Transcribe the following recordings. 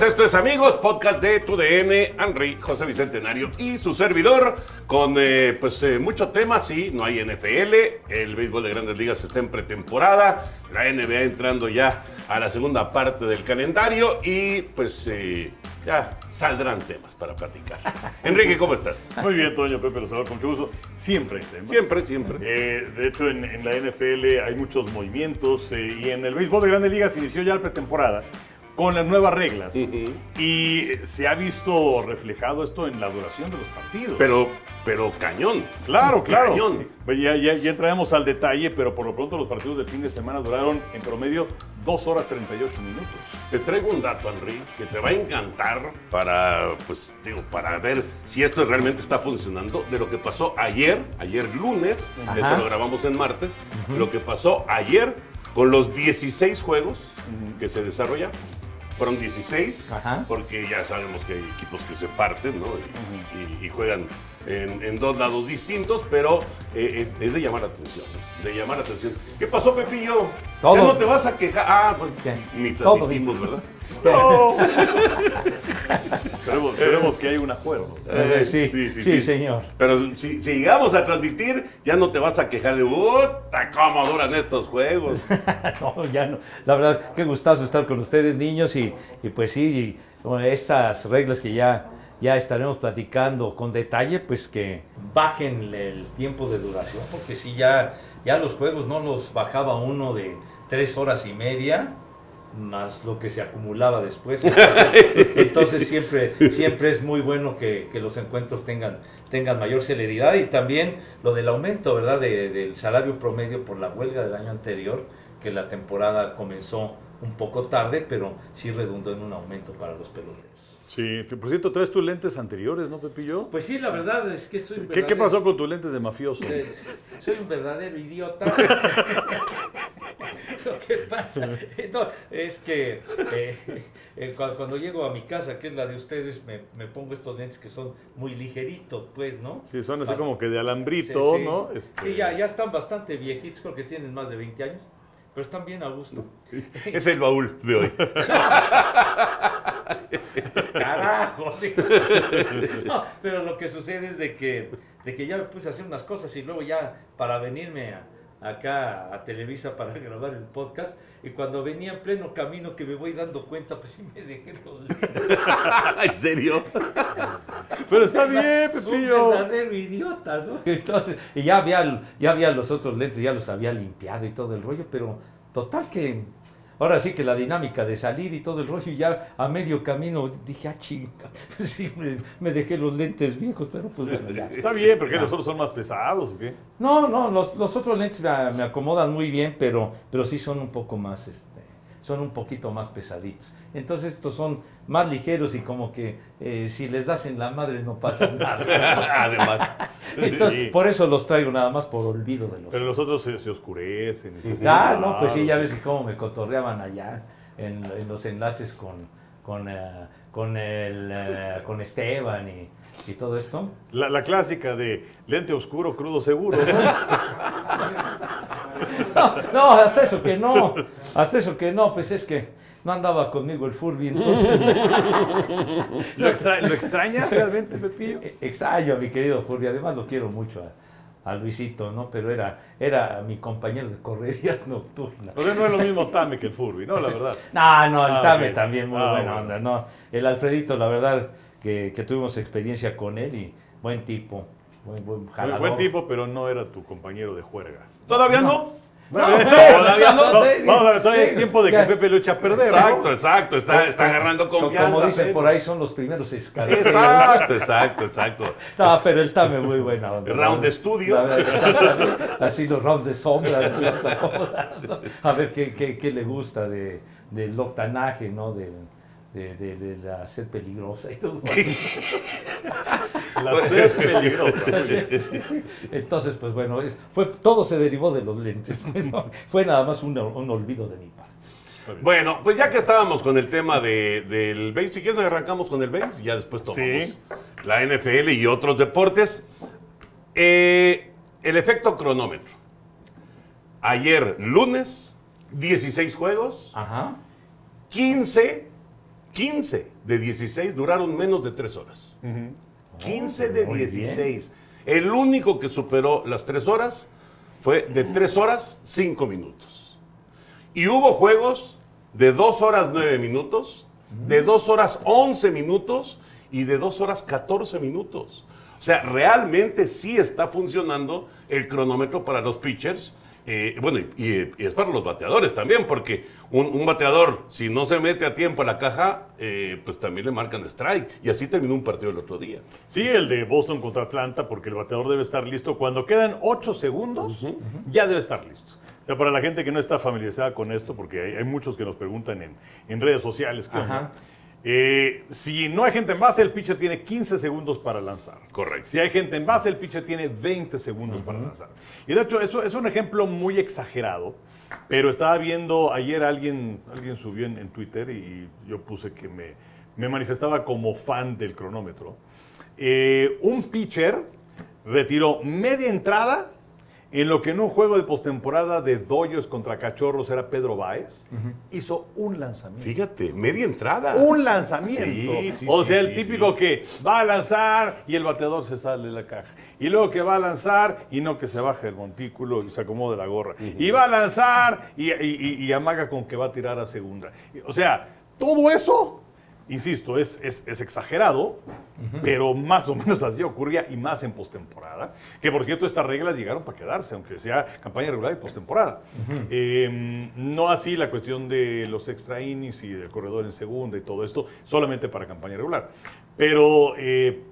Bienvenidos, esto es Amigos, podcast de TUDN, Henry, José Bicentenario y su servidor, con eh, pues eh, mucho tema, sí, no hay NFL, el béisbol de grandes ligas está en pretemporada, la NBA entrando ya a la segunda parte del calendario y pues eh, ya saldrán temas para platicar. Enrique, ¿cómo estás? Muy bien, Toño, Pepe, los saludo con mucho gusto. Siempre hay temas. Siempre, siempre. Eh, de hecho, en, en la NFL hay muchos movimientos eh, y en el béisbol de grandes ligas inició ya la pretemporada con las nuevas reglas. Y se ha visto reflejado esto en la duración de los partidos. Pero, pero cañón. Claro, claro. Cañón. Ya, ya, ya entraremos al detalle, pero por lo pronto los partidos del fin de semana duraron en promedio 2 horas 38 minutos. Te traigo un dato, Henry, que te va a encantar para, pues, digo, para ver si esto realmente está funcionando. De lo que pasó ayer, ayer lunes, esto lo grabamos en martes, lo que pasó ayer con los 16 juegos que se desarrollan. Fueron 16, Ajá. porque ya sabemos que hay equipos que se parten, ¿no? Y, y- y juegan en, en dos lados distintos, pero eh, es, es de llamar la atención, de llamar la atención. ¿Qué pasó, Pepillo? Todo. Ya no te vas a quejar. Ah, pues, ni transmitimos, ¿verdad? Esperemos, esperemos que haya un acuerdo. Eh, sí, sí, señor. Pero si, si llegamos a transmitir, ya no te vas a quejar de, puta, cómo duran estos juegos. No, ya no. La verdad, qué gustazo estar con ustedes, niños, y, y pues sí, y, bueno, estas reglas que ya, ya estaremos platicando con detalle, pues que bajen el tiempo de duración, porque si ya, ya los juegos no los bajaba uno de tres horas y media, más lo que se acumulaba después. Entonces, entonces siempre, siempre es muy bueno que, que los encuentros tengan, tengan mayor celeridad y también lo del aumento, ¿verdad? De- del salario promedio por la huelga del año anterior, que la temporada comenzó un poco tarde, pero sí redundó en un aumento para los peloteros. Sí, que por cierto, traes tus lentes anteriores, ¿no, Pepillo? Pues sí, la verdad es que soy un ¿Qué, qué verdadero- pasó con tus lentes de mafioso? Soy un verdadero idiota. Lo que pasa no, es que eh, eh, cu- cuando, llego a mi casa, que es la de ustedes, me, me pongo estos lentes que son muy ligeritos, pues, ¿no? Sí, son así Para- como que de Sí, alambrito, sí. ¿no? Este, Sí, ya, ya están bastante viejitos, creo que tienen más de 20 años, pero están bien a gusto. Es el baúl de hoy. Carajo. No, pero lo que sucede es de que, de que ya me puse a hacer unas cosas y luego ya para venirme a- acá a Televisa para grabar el podcast y cuando venía en pleno camino que me voy dando cuenta, pues sí me dejé los lentes. ¿En serio? Pero está bien, Un Pepillo. verdadero idiota, ¿no? Entonces, y ya había, ya había los otros lentes, ya los había limpiado y todo el rollo, pero total que ahora sí que la dinámica de salir y todo el rollo, ya a medio camino dije, ah, chinga, sí, me, me dejé los lentes viejos, pero pues bueno, ya. Está bien, porque los otros son más pesados, ¿o qué? No, no, los, los otros lentes me, me acomodan muy bien, pero, pero sí son un poco más, este, son un poquito más pesaditos. Entonces estos son más ligeros y como que eh, si les das en la madre no pasa nada. Además. Entonces, Sí. por eso los traigo nada más por olvido de los Pero los otros se, se oscurecen. y se- Ah, no, pues sí, ya ves cómo me cotorreaban allá en, en los enlaces con, con, eh, con, el, eh, con Esteban y, y todo esto. La, la clásica de lente oscuro, crudo seguro, ¿no? No, no, hasta eso que no, hasta eso que no, pues es que no andaba conmigo el Furby, entonces ¿Lo, extra- ¿Lo extrañas realmente, Pepillo? eh, extraño a mi querido Furby, además lo quiero mucho a, a Luisito, ¿no? Pero era, era mi compañero de correrías nocturnas. O sea, no es lo mismo Tame que el Furby, ¿no? La verdad. No, no, el Ah, Tame ok. también muy Ah, buena bueno. onda, ¿no? El Alfredito, la verdad, que, que tuvimos experiencia con él y buen tipo, buen, buen Buen, tipo, pero no era tu compañero de juerga. ¿Todavía no? Todavía no. Vamos a ver, todavía hay tiempo de que. Pepe lo eche a perder. ¿no? Exacto, exacto. Está, está agarrando Co- confianza. Como dicen por ahí, son los primeros escalones. Exacto, exacto, exacto. No, pero él también muy buena onda. Round de estudio. Así los rounds de sombra. A ver qué, qué, qué le gusta de, del octanaje, ¿no? De, de, de- de la sed peligrosa y todo. La sed peligrosa. Entonces, pues bueno, es- fue, todo se derivó de los lentes. Bueno, fue nada más un, un olvido de mi parte. Bueno, pues ya que estábamos con el tema de, del base, si quieres arrancamos con el base, ya después tomamos Sí. la NFL y otros deportes. Eh, el efecto cronómetro. Ayer, lunes, 16 juegos, Ajá. 15, 15 de 16 duraron menos de 3 horas. 15 de Muy bien. 16. El único que superó las 3 horas fue de 3 horas 5 minutos. Y hubo juegos de 2 horas 9 minutos, de 2 horas 11 minutos y de 2 horas 14 minutos. O sea, realmente sí está funcionando el cronómetro para los pitchers. Eh, bueno, y, es para los bateadores también, porque un, un bateador, si no se mete a tiempo a la caja, eh, pues también le marcan strike. Y así terminó un partido el otro día. Sí, el de Boston contra Atlanta, porque el bateador debe estar listo. Cuando quedan 8 segundos, ya debe estar listo. O sea, para la gente que no está familiarizada con esto, porque hay, hay muchos que nos preguntan en, en redes sociales, ¿qué onda? Ajá. Eh, si no hay gente en base, el pitcher tiene 15 segundos para lanzar. Correcto. Si hay gente en base, el pitcher tiene 20 segundos para lanzar. Y de hecho, eso es un ejemplo muy exagerado, pero estaba viendo, ayer alguien, alguien subió en, en Twitter y yo puse que me, me manifestaba como fan del cronómetro. Eh, un pitcher retiró media entrada en lo que en un juego de postemporada de Dodgers contra Cachorros era Pedro Báez, hizo un lanzamiento. Fíjate, media entrada. Un lanzamiento. Sí, sí, o sea, sí, el típico que va a lanzar y el bateador se sale de la caja. Y luego que va a lanzar y no que se baje el montículo y se acomode la gorra. Y va a lanzar y, y- y- y amaga con que va a tirar a segunda. O sea, todo eso, insisto, es, es- es exagerado, pero más o menos así ocurría y más en postemporada. Que por cierto, estas reglas llegaron para quedarse, aunque sea campaña regular y postemporada. Eh, no así la cuestión de los extra innings y del corredor en segunda y todo esto, solamente para campaña regular. Pero, eh,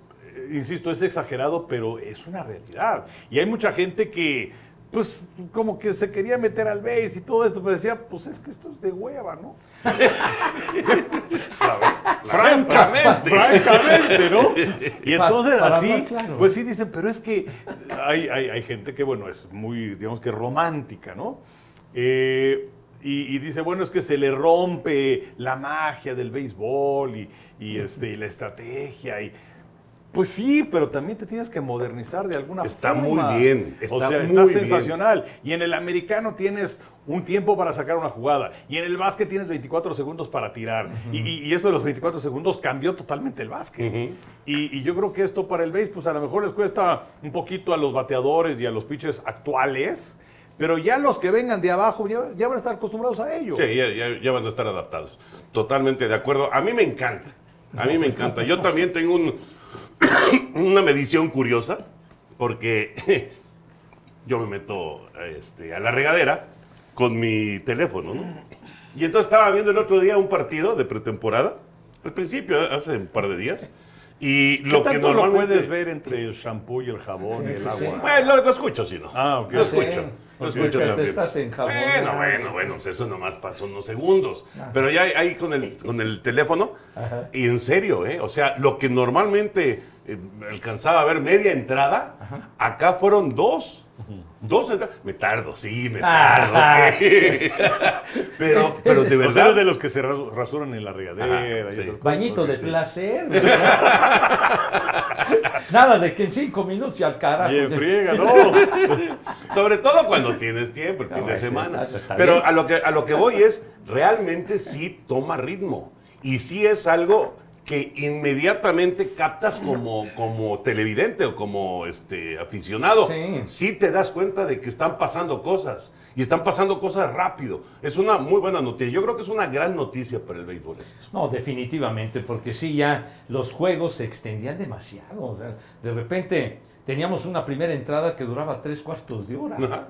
insisto, es exagerado, pero es una realidad. Y hay mucha gente que, pues, como que se quería meter al base y todo esto, pero decía, pues es que esto es de hueva, ¿no? Francamente. Francamente, ¿no? Y entonces para así, claro. pues sí dicen, pero es que hay, hay- hay gente que, bueno, es muy, digamos que romántica, ¿no? Eh, y, y dice, bueno, es que se le rompe la magia del béisbol y, y, este, y la estrategia. Y, pues sí, pero también te tienes que modernizar de alguna Está forma. muy bien, o está sea, muy está bien. sensacional. Y en el americano tienes un tiempo para sacar una jugada. Y en el básquet tienes 24 segundos para tirar. y, y- y eso de los 24 segundos cambió totalmente el básquet. y, y yo creo que esto para el base, pues a lo mejor les cuesta un poquito a los bateadores y a los pitchers actuales. Pero ya los que vengan de abajo ya, ya van a estar acostumbrados a ello. Sí, ya, ya- ya van a estar adaptados. Totalmente de acuerdo. A mí me encanta. A mí me encanta. Yo también tengo un- una medición curiosa, porque yo me meto este, a la regadera con mi teléfono, ¿no? Y entonces estaba viendo el otro día un partido de pretemporada, al principio, hace un par de días, y ¿Qué lo que tanto lo puedes ver entre el shampoo y el jabón y el Sí, sí, sí. agua? Bueno, lo, lo escucho, si no. Ah, ok. Lo Sí, escucho. Lo escucho también. estás en jabón. Bueno, bueno, bueno, pues eso nomás pasó unos segundos. Pero ya ahí con el, con el teléfono, Ajá. y en serio, ¿eh? O sea, lo que normalmente eh, alcanzaba a ver media entrada, acá fueron dos. Dos entradas. Me tardo, sí, me tardo. Ah. ok. pero, pero de Los verdad. eres de los que se ra- rasuran en la regadera. Ajá, y sí. esas cosas, Bañito de sí. placer. Nada de que en cinco minutos y al carajo. Y en friega, no. Sobre todo cuando tienes tiempo, el fin de sí, semana. está- está Pero bien. a lo, que, a lo que voy es, realmente sí toma ritmo. Y sí es algo que inmediatamente captas como, como televidente o como este, aficionado. Sí. Sí te das cuenta de que están pasando cosas. Y están pasando cosas rápido. Es una muy buena noticia. Yo creo que es una gran noticia para el béisbol esto. No, definitivamente, porque sí, ya los juegos se extendían demasiado. o sea, de repente teníamos una primera entrada que duraba tres cuartos de hora. Ajá.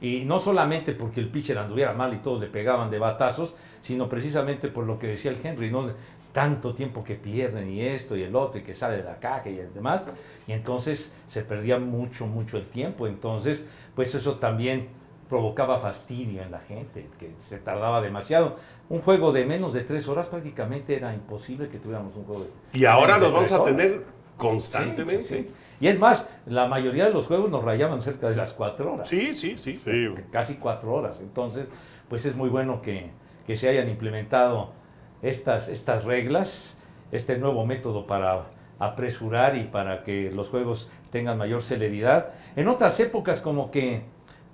Y no solamente porque el pitcher anduviera mal y todos le pegaban de batazos, sino precisamente por lo que decía el Henry, ¿no? Tanto tiempo que pierden y esto y el otro y que sale de la caja y demás. Y entonces se perdía mucho, mucho el tiempo. Entonces, pues eso también provocaba fastidio en la gente, que se tardaba demasiado. Un juego de menos de tres horas prácticamente era imposible que tuviéramos un juego de Y ahora los vamos a tener constantemente. sí, sí. Y es más, la mayoría de los juegos nos rayaban cerca de las cuatro horas. Sí, sí, sí. Sí, Casi cuatro horas. Entonces, pues es muy bueno que, que se hayan implementado estas, estas reglas, este nuevo método para apresurar y para que los juegos tengan mayor celeridad. En otras épocas como que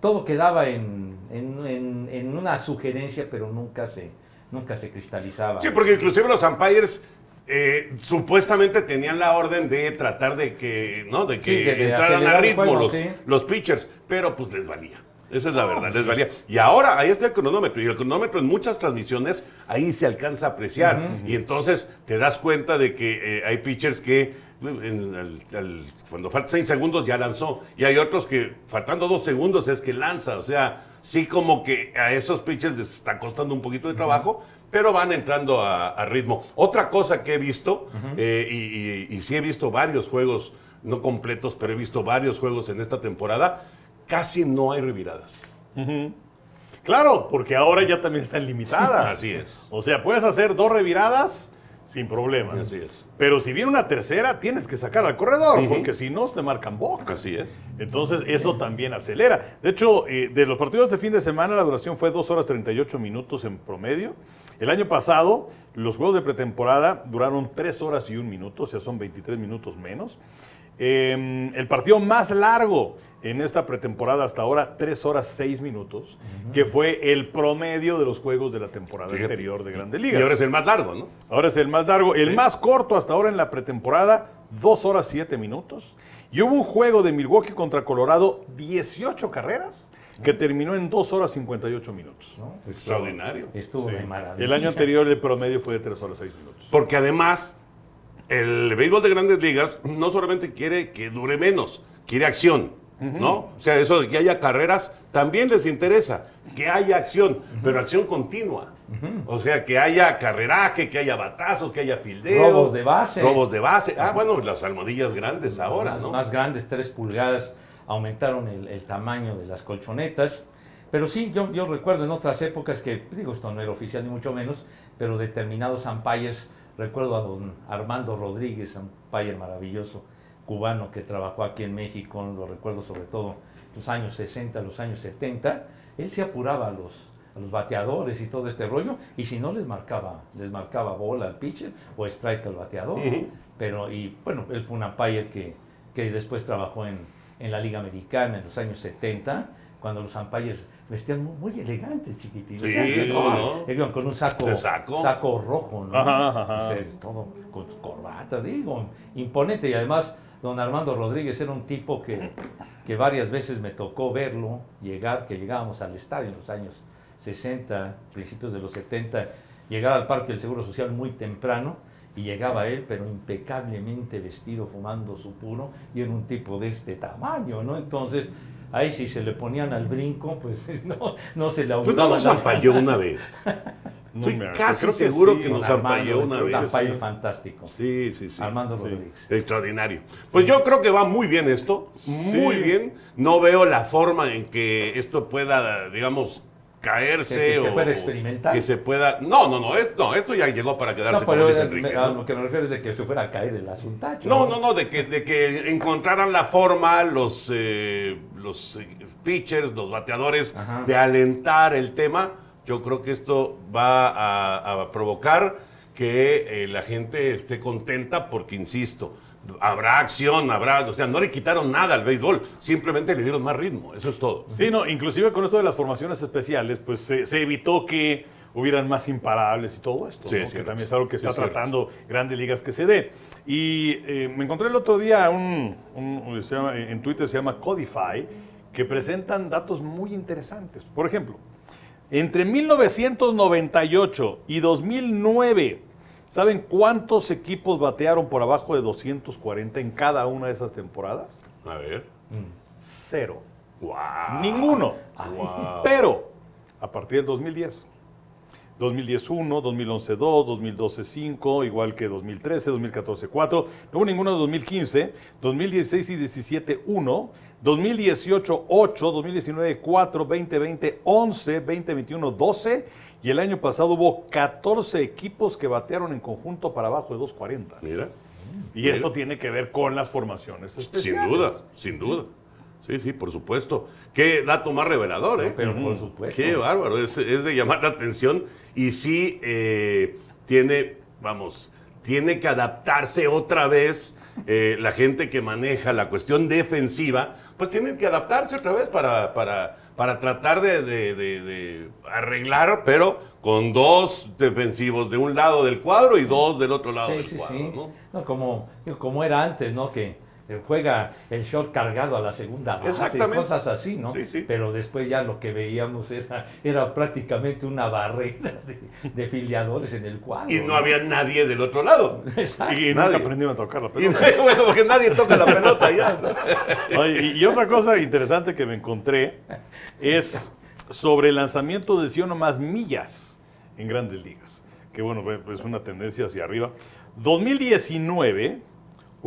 todo quedaba en, en- en- en una sugerencia, pero nunca se, nunca se cristalizaba. Sí, porque inclusive los umpires eh, supuestamente tenían la orden de tratar de que, ¿no? De que Sí, de- de entraran a ritmo juego, los, sí. los pitchers, pero pues les valía. Esa es la verdad, les valía. Y ahora ahí está el cronómetro. Y el cronómetro en muchas transmisiones ahí se alcanza a apreciar. Y entonces te das cuenta de que eh, hay pitchers que en el- el- cuando faltan seis segundos ya lanzó. Y hay otros que faltando dos segundos es que lanza. O sea, sí como que a esos pitchers les está costando un poquito de trabajo, pero van entrando a, a ritmo. Otra cosa que he visto, eh, y, y- y sí he visto varios juegos, no completos, pero he visto varios juegos en esta temporada, casi no hay reviradas. Claro, porque ahora ya también están limitadas. Así es. O sea, puedes hacer dos reviradas sin problema. Así es. Pero si viene una tercera, tienes que sacar al corredor, porque si no, te marcan boca. Así es. Entonces, eso también acelera. De hecho, eh, de los partidos de fin de semana, la duración fue 2 horas 38 minutos en promedio. El año pasado, los juegos de pretemporada duraron 3 horas y 1 minuto, o sea, son 23 minutos menos. Eh, el partido más largo en esta pretemporada hasta ahora, 3 horas 6 minutos, que fue el promedio de los juegos de la temporada Fíjate. anterior de Grandes Y Ligas. ahora es el más largo, ¿no? Ahora es el más largo. El más corto hasta ahora en la pretemporada, 2 horas 7 minutos. Y hubo un juego de Milwaukee contra Colorado, 18 carreras, que terminó en 2 horas 58 minutos. ¿no? Extraordinario. Estuvo Sí. de maravilla. El año anterior el promedio fue de 3 horas 6 minutos. Porque además, el béisbol de grandes ligas no solamente quiere que dure menos, quiere acción, ¿no? O sea, eso de que haya carreras también les interesa, que haya acción, pero acción continua. O sea, que haya carreraje, que haya batazos, que haya fildeo. Robos de base. Robos de base. Ah, bueno, las almohadillas grandes ahora, Las ¿no? más grandes, 3 pulgadas, aumentaron el, el tamaño de las colchonetas. Pero sí, yo, yo recuerdo en otras épocas que, digo, esto no era oficial ni mucho menos, pero determinados umpires, recuerdo a don Armando Rodríguez, umpire maravilloso, cubano que trabajó aquí en México, lo recuerdo sobre todo los años 60, los años 70, él se apuraba a los, a los bateadores y todo este rollo, y si no les marcaba, les marcaba bola al pitcher o strike al bateador. Pero, y bueno, él fue un umpire que, que después trabajó en, en la Liga Americana en los años 70, cuando los umpires vestían muy, muy elegantes, chiquititos. Sí, O sea, ¿cómo iban- no? iban con un saco, ¿De saco? rojo, ¿no? Ajá, ajá. O sea, todo con corbata, digo, imponente. Y además, don Armando Rodríguez era un tipo que, que varias veces me tocó verlo llegar, que llegábamos al estadio en los años 60, principios de los 70, llegar al Parque del Seguro Social muy temprano y llegaba él, pero impecablemente vestido, fumando su puro, y era un tipo de este tamaño, ¿no? Entonces, ahí si se le ponían al brinco, pues no, no se le Pues no ahogaban nos ampalló una vez. Estoy casi creo que seguro sí. que nos ampalló una un vez. umpire fantástico. Sí, sí, sí. Armando Sí. Rodríguez. Extraordinario. Pues yo creo que va muy bien esto, muy bien. No veo la forma en que esto pueda, digamos, caerse Que- que- que o fuera experimental. que se pueda. No, no, no, es- no, esto ya llegó para quedarse, No, como pero dice eh, Enrique. me- a lo que me refiero es de que se fuera a caer el asunto. No, no, no, de que, de que encontraran la forma los, eh, los eh, pitchers, los bateadores, Ajá. de alentar el tema. Yo creo que esto va a, a provocar que eh, la gente esté contenta porque, insisto, habrá acción, habrá, o sea, no le quitaron nada al béisbol, simplemente le dieron más ritmo, eso es todo. Sí, no, inclusive con esto de las formaciones especiales, pues se, se evitó que hubieran más imparables y todo esto, Sí, ¿no? es que también es algo que Sí, está es tratando grandes ligas que se dé. Y eh, me encontré el otro día un, un- se llama- en Twitter se llama Codify, que presentan datos muy interesantes. Por ejemplo, entre 1998 y 2009, ¿saben cuántos equipos batearon por abajo de 240 en cada una de esas temporadas? A ver. Cero. Wow. Ninguno. Wow. Pero a partir del 2010. 2010 1, 2011 2, 2012 5, igual que 2013, 2014 4, no hubo ninguno de 2015, 2016 y 17 1, 2018 8, 2019 4, 2020 11, 2021 12 y el año pasado hubo 14 equipos que batearon en conjunto para abajo de 240. Mira. Y esto tiene que ver con las formaciones Sin duda, sin duda. Sí, sí, por supuesto. Qué dato más revelador, ¿eh? Pero por supuesto. Qué bárbaro, es, es de llamar la atención y sí eh, tiene, vamos, tiene que adaptarse otra vez eh, la gente que maneja la cuestión defensiva, pues tienen que adaptarse otra vez para, para, para tratar de, de- de- de arreglar, pero con dos defensivos de un lado del cuadro y dos del otro lado Sí, del sí, cuadro, sí. ¿no? No, como, como era antes, ¿no? Que se juega el short cargado a la segunda base, Exactamente. cosas así, ¿no? Sí, sí. Pero después ya lo que veíamos era, era prácticamente una barrera de, de filiadores en el cuadro. Y no había nadie del otro lado. Exacto. Y Nadie. aprendieron a tocar la Y, pelota. bueno, porque nadie toca la pelota ya. Oye, y, y otra cosa interesante que me encontré es sobre el lanzamiento de 100 o más millas en grandes ligas. Que bueno, es una tendencia hacia arriba. 2019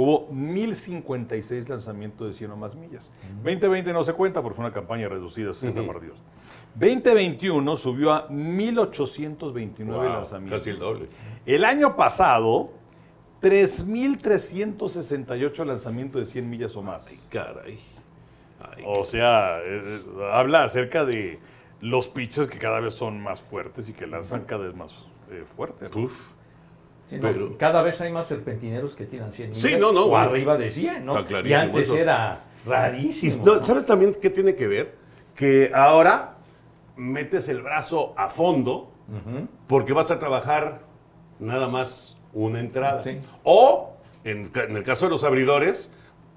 hubo 1056 lanzamientos de 100 o más millas. 2020 no se cuenta porque fue una campaña reducida a 60 partidos. 2021 subió a 1829 Wow, lanzamientos. casi el doble. El año pasado, 3.368 lanzamientos de 100 millas o más. Caray. Ay, O sea, eh, eh, habla acerca de los pitchers que cada vez son más fuertes y que lanzan cada vez más eh, fuerte. ¿no? uf. Sí, no, Pero- Cada vez hay más serpentineros que tiran 100 Sí, no, no, o bueno. arriba de 100, ¿no? Y antes eso. era rarísimo. ¿Sabes también qué tiene que ver? Que ahora metes el brazo a fondo porque vas a trabajar nada más una entrada. Sí. O, en el caso de los abridores,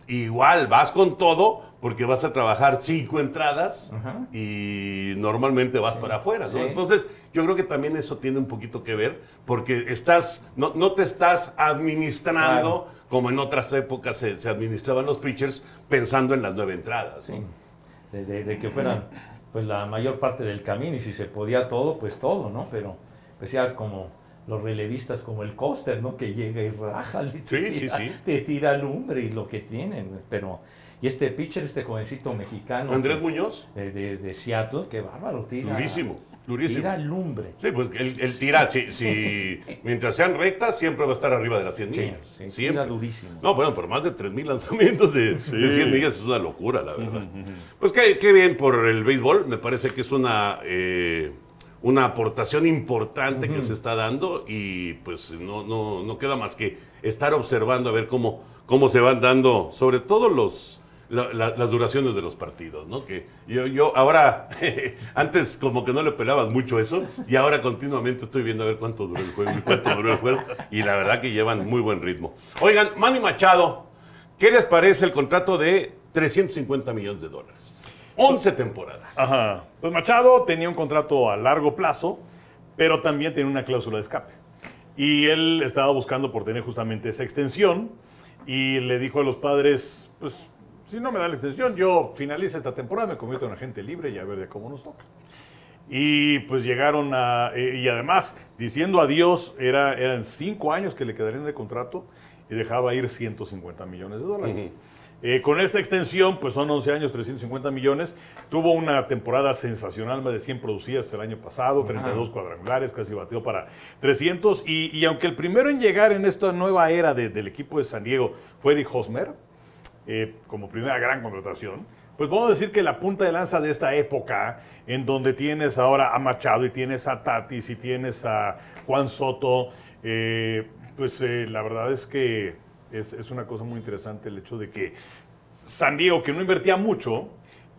igual vas con todo porque vas a trabajar cinco entradas Ajá. y normalmente vas para afuera. ¿no? Sí. Entonces, yo creo que también eso tiene un poquito que ver porque estás, no, no te estás administrando Claro. como en otras épocas se, se administraban los pitchers pensando en las nueve entradas. de, de- de que fueran pues la mayor parte del camino y si se podía todo, pues todo, ¿no? Pero pues ya como los relevistas como el Coster, ¿no? Que llega y raja, y te, Sí, sí, tira, sí. te tira lumbre y lo que tienen, pero y este pitcher, este jovencito mexicano Andrés que- Muñoz, de, de- de Seattle, qué bárbaro, tira durísimo, durísimo. tira lumbre. Sí, pues él, él tira, si, si- mientras sean rectas, siempre va a estar arriba de las 100 Sí, millas. sí, siempre. tira durísimo. No, bueno, pero más de 3.000 lanzamientos de, de 100 millas es una locura, la verdad. Pues qué, qué bien por el béisbol, me parece que es una, eh, una aportación importante que se está dando y pues no, no, no queda más que estar observando a ver cómo, cómo se van dando, sobre todo los... la- la- las duraciones de los partidos, ¿no? Que yo, yo ahora, antes como que no le pelabas mucho eso, y ahora continuamente estoy viendo a ver cuánto duró el juego y cuánto duró el juego, y la verdad que llevan muy buen ritmo. Oigan, Manny Machado, ¿qué les parece el contrato de 350 millones de dólares? 11 temporadas. Ajá. Pues Machado tenía un contrato a largo plazo, pero también tenía una cláusula de escape. Y él estaba buscando por tener justamente esa extensión y le dijo a los padres, pues si no me da la extensión, yo finalizo esta temporada, me convierto en agente libre y a ver de cómo nos toca. Y pues llegaron a, eh, y además diciendo adiós, era, eran cinco años que le quedarían de contrato y dejaba ir 150 millones de dólares. Eh, con esta extensión, pues son 11 años, 350 millones. Tuvo una temporada sensacional, más de 100 producidas el año pasado, 32 cuadrangulares, casi batió para 300. Y, y aunque el primero en llegar en esta nueva era de- del equipo de San Diego fue Eric Hosmer, eh, como primera gran contratación, pues puedo decir que la punta de lanza de esta época, en donde tienes ahora a Machado y tienes a Tatis y tienes a Juan Soto, eh, pues la verdad es que es, es una cosa muy interesante el hecho de que San Diego, que no invertía mucho,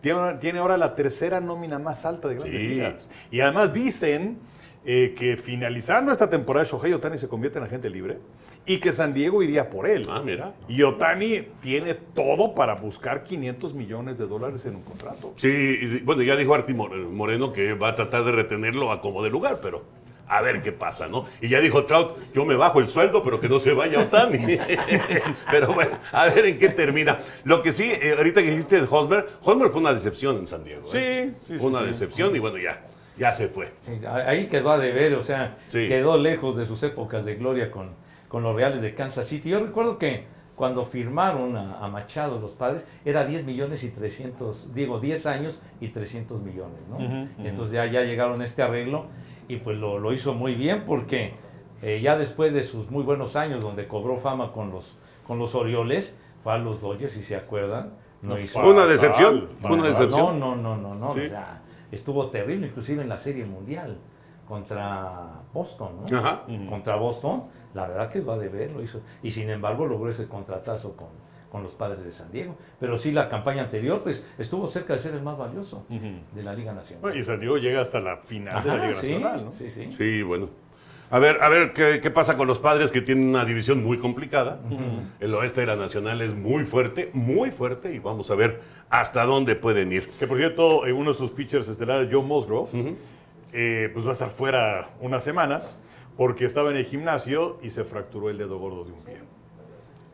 tiene, tiene ahora la tercera nómina más alta de grandes Sí. ligas. Y además dicen eh, que finalizando esta temporada, Shohei Otani se convierte en agente libre y que San Diego iría por él. Ah, mira. Y Otani tiene todo para buscar 500 millones de dólares en un contrato. Sí, y bueno, ya dijo Arti More- Moreno que va a tratar de retenerlo a como de lugar, pero A ver qué pasa, ¿no? Y ya dijo Trout, yo me bajo el sueldo, pero que no se vaya Otani. pero bueno, a ver en qué termina. Lo que sí, eh, ahorita que dijiste de Hosmer, Hosmer fue una decepción en San Diego. ¿eh? Sí, sí, Fue sí, una sí. decepción y bueno, ya, ya se fue. Sí, ahí quedó a deber, o sea, Sí. quedó lejos de sus épocas de gloria con, con los Reales de Kansas City. Yo recuerdo que cuando firmaron a, a Machado los padres, era 10 millones y 300, digo, 10 años y 300 millones, ¿no? Entonces ya, ya llegaron a este arreglo y pues lo, lo hizo muy bien porque eh, ya después de sus muy buenos años donde cobró fama con los, con los Orioles, fue a los Dodgers, si se acuerdan. No hizo Fue una decepción, fue una decepción. no, no, no, no, no. Sí. o sea, estuvo terrible, inclusive en la Serie Mundial contra Boston, ¿no? Ajá. Contra Boston, la verdad que va a deber, lo hizo. Y sin embargo logró ese contratazo con, con los padres de San Diego. Pero sí, la campaña anterior, pues estuvo cerca de ser el más valioso de la Liga Nacional. Bueno, y San Diego llega hasta la final de la Liga sí, Nacional, ¿no? sí, sí. Sí, bueno. A ver, a ver ¿qué, qué pasa con los padres que tienen una división muy complicada. El oeste de la Nacional es muy fuerte, muy fuerte, y vamos a ver hasta dónde pueden ir. Que por cierto, uno de sus pitchers estelares, Joe Musgrove, eh, pues va a estar fuera unas semanas porque estaba en el gimnasio y se fracturó el dedo gordo de un pie.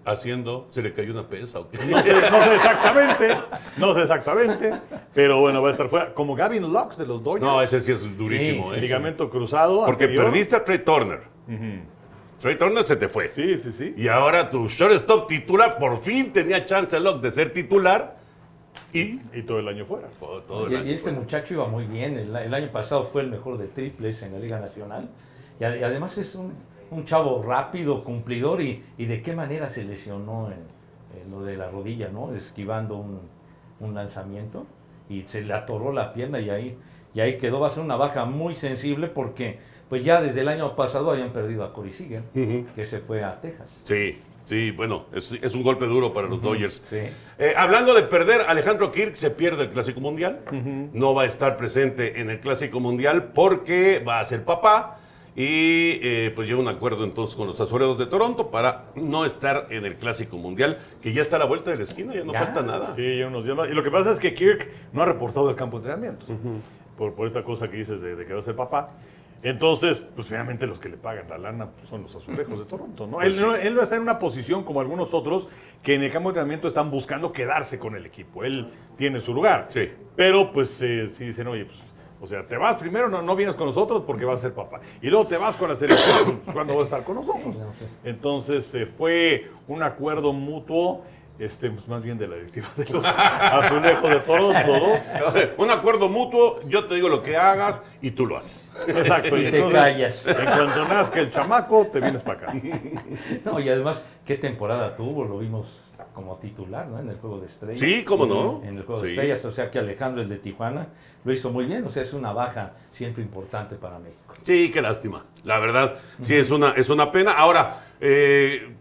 Haciendo, se le cayó una pesa. ¿o qué? No sé, no sé exactamente, no sé exactamente, pero bueno, va a estar fuera. Como Gavin Lux de los Dodgers. No, ese sí es durísimo. Sí, sí, ligamento cruzado. Porque anterior. perdiste a Trey Turner. Trey Turner se te fue. Sí, sí, sí. Y ahora tu shortstop titular por fin tenía chance Locke de ser titular. Y Y todo el año fuera. todo, todo el Y, año. y este muchacho iba muy bien. El, el año pasado fue el mejor de triples en la Liga Nacional. Y, ad- y además es un, un chavo rápido, cumplidor. Y, y de qué manera se lesionó en, en lo de la rodilla, ¿no? Esquivando un, un lanzamiento. Y se le atoró la pierna y ahí, y ahí quedó. Va a ser una baja muy sensible porque pues ya desde el año pasado habían perdido a Corey Seager, que se fue a Texas. Sí, sí, bueno, es, es un golpe duro para los Dodgers. Sí. Eh, hablando de perder, Alejandro Kirk se pierde el Clásico Mundial. No va a estar presente en el Clásico Mundial porque va a ser papá. Y eh, pues llega un acuerdo entonces con los azuleros de Toronto para no estar en el Clásico Mundial, que ya está a la vuelta de la esquina, ya no Ya. falta nada. Sí, ya unos días más. Y lo que pasa es que Kirk no ha reportado el campo de entrenamiento. por, por esta cosa que dices de, de que va a ser papá. Entonces, pues finalmente los que le pagan la lana pues, son los azulejos de Toronto, ¿no? Él, no él no está en una posición como algunos otros que en el campo de entrenamiento están buscando quedarse con el equipo. Él tiene su lugar. Sí. Pero pues eh, sí dicen, oye, pues, o sea, te vas primero, no, no vienes con nosotros porque vas a ser papá. Y luego te vas con la selección cuando vas a estar con nosotros. Pues. Entonces eh, fue un acuerdo mutuo, este, pues, más bien de la directiva de los azulejos de Toronto, ¿no? Un acuerdo mutuo, yo te digo lo que hagas y tú lo haces. Exacto. Y te callas. En cuanto nazca el chamaco, te vienes para acá. No, y además, ¿qué temporada tuvo? Lo vimos como titular, ¿no? En el juego de estrellas. Sí, cómo no. En el juego de estrellas, o sea que Alejandro, el de Tijuana, lo hizo muy bien. O sea, es una baja siempre importante para México. Sí, qué lástima. La verdad, sí, es una, es una pena. Ahora, eh,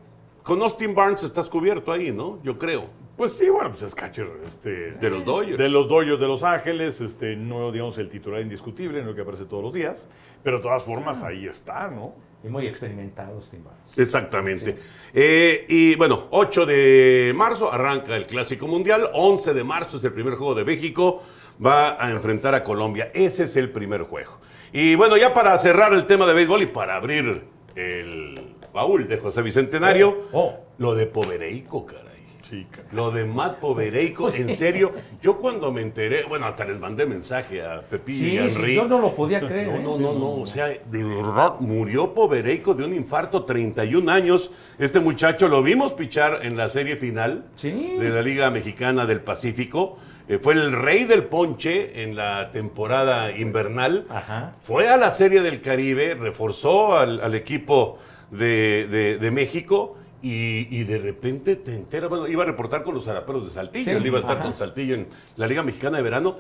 con Austin Barnes estás cubierto ahí, ¿no? Yo creo. Pues sí, bueno, pues es catcher este, De los Dodgers. de los Dodgers de Los Ángeles, este, no digamos el titular indiscutible, no el que aparece todos los días, pero de todas formas ahí está, ¿no? Y muy experimentados, Tim Barnes. Exactamente. Eh, y bueno, 8 de marzo arranca el Clásico Mundial. 11 de marzo es el primer juego de México. Va a enfrentar a Colombia. Ese es el primer juego. Y bueno, ya para cerrar el tema de béisbol y para abrir el baúl de José Bicentenario, Oh. lo de Povereico, caray. Sí, Lo de Matt Povereico, en serio, yo cuando me enteré, bueno, hasta les mandé mensaje a Pepillo y a Sí, sí, Henry. yo no lo podía creer. No, ¿eh? no, no, no, o sea, de verdad, murió Povereico de un infarto, 31 años. Este muchacho lo vimos pichar en la serie final Sí. de la Liga Mexicana del Pacífico. Eh, fue el rey del ponche en la temporada invernal. Ajá. Fue a la Serie del Caribe, reforzó al, al equipo de, de- de México y, y de repente te enteras, bueno, iba a reportar con los zaraperos de Saltillo, Sí, él iba a estar ajá. con Saltillo en la Liga Mexicana de Verano.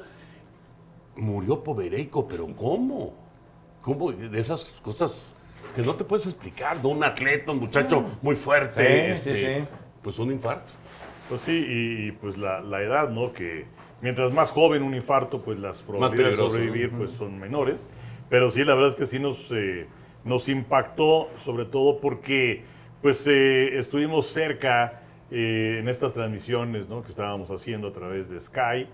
Murió Povereico, pero ¿cómo? ¿Cómo? De esas cosas que no te puedes explicar, ¿no? Un atleta, un muchacho muy fuerte, Sí, este, sí, sí. pues un infarto. Pues sí, y, pues la, la edad, ¿no? Que mientras más joven un infarto, pues las probabilidades de sobrevivir pues son menores. Pero sí, la verdad es que sí nos, eh, nos impactó, sobre todo porque pues eh, estuvimos cerca eh, en estas transmisiones, ¿no? Que estábamos haciendo a través de Sky.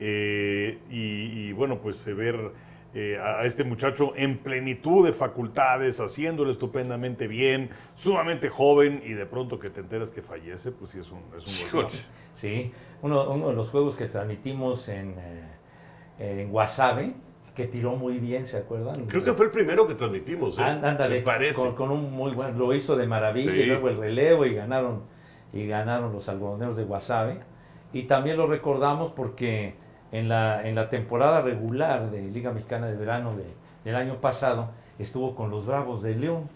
eh, y, y, bueno, pues eh, ver eh, a este muchacho en plenitud de facultades, haciéndolo estupendamente bien, sumamente joven y de pronto que te enteras que fallece, pues sí es un, es un. Sí, uno, uno de los juegos que transmitimos en, en Wasabe, que tiró muy bien, ¿se acuerdan? Creo que fue el primero que transmitimos. ¿eh? Án- Ándale, Me parece. con, con un muy buen, lo hizo de maravilla Sí. y luego el relevo y ganaron y ganaron los algodoneros de Guasave. Y también lo recordamos porque en la, en la temporada regular de Liga Mexicana de Verano de- del año pasado estuvo con los Bravos de León.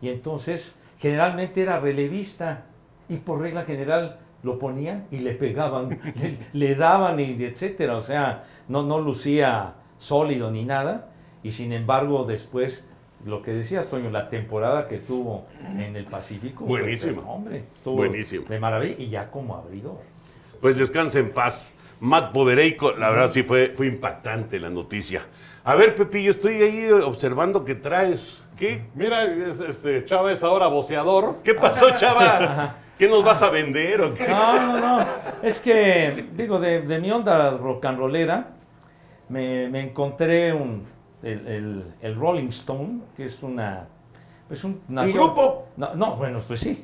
Y entonces generalmente era relevista y por regla general lo ponían y le pegaban, le, le daban y etcétera. O sea, no, no lucía sólido ni nada. Y sin embargo, después, lo que decías, Toño, la temporada que tuvo en el Pacífico. fue- Buenísima. hombre, estuvo Buenísima. De maravilla y ya como abridor. Pues descanse en paz. Matt Podereico, la verdad sí fue, fue impactante la noticia. A ver, Pepillo, estoy ahí observando que traes. ¿Qué? Mira, es- este, Chávez ahora boceador. ¿Qué pasó, chava? ¿Qué nos vas a vender o qué? No, no, no. Es que, digo, de, de mi onda rock and rollera, me, me encontré un, el, el- el Rolling Stone, que es una. Pues un, grupo? No, no, bueno, pues sí.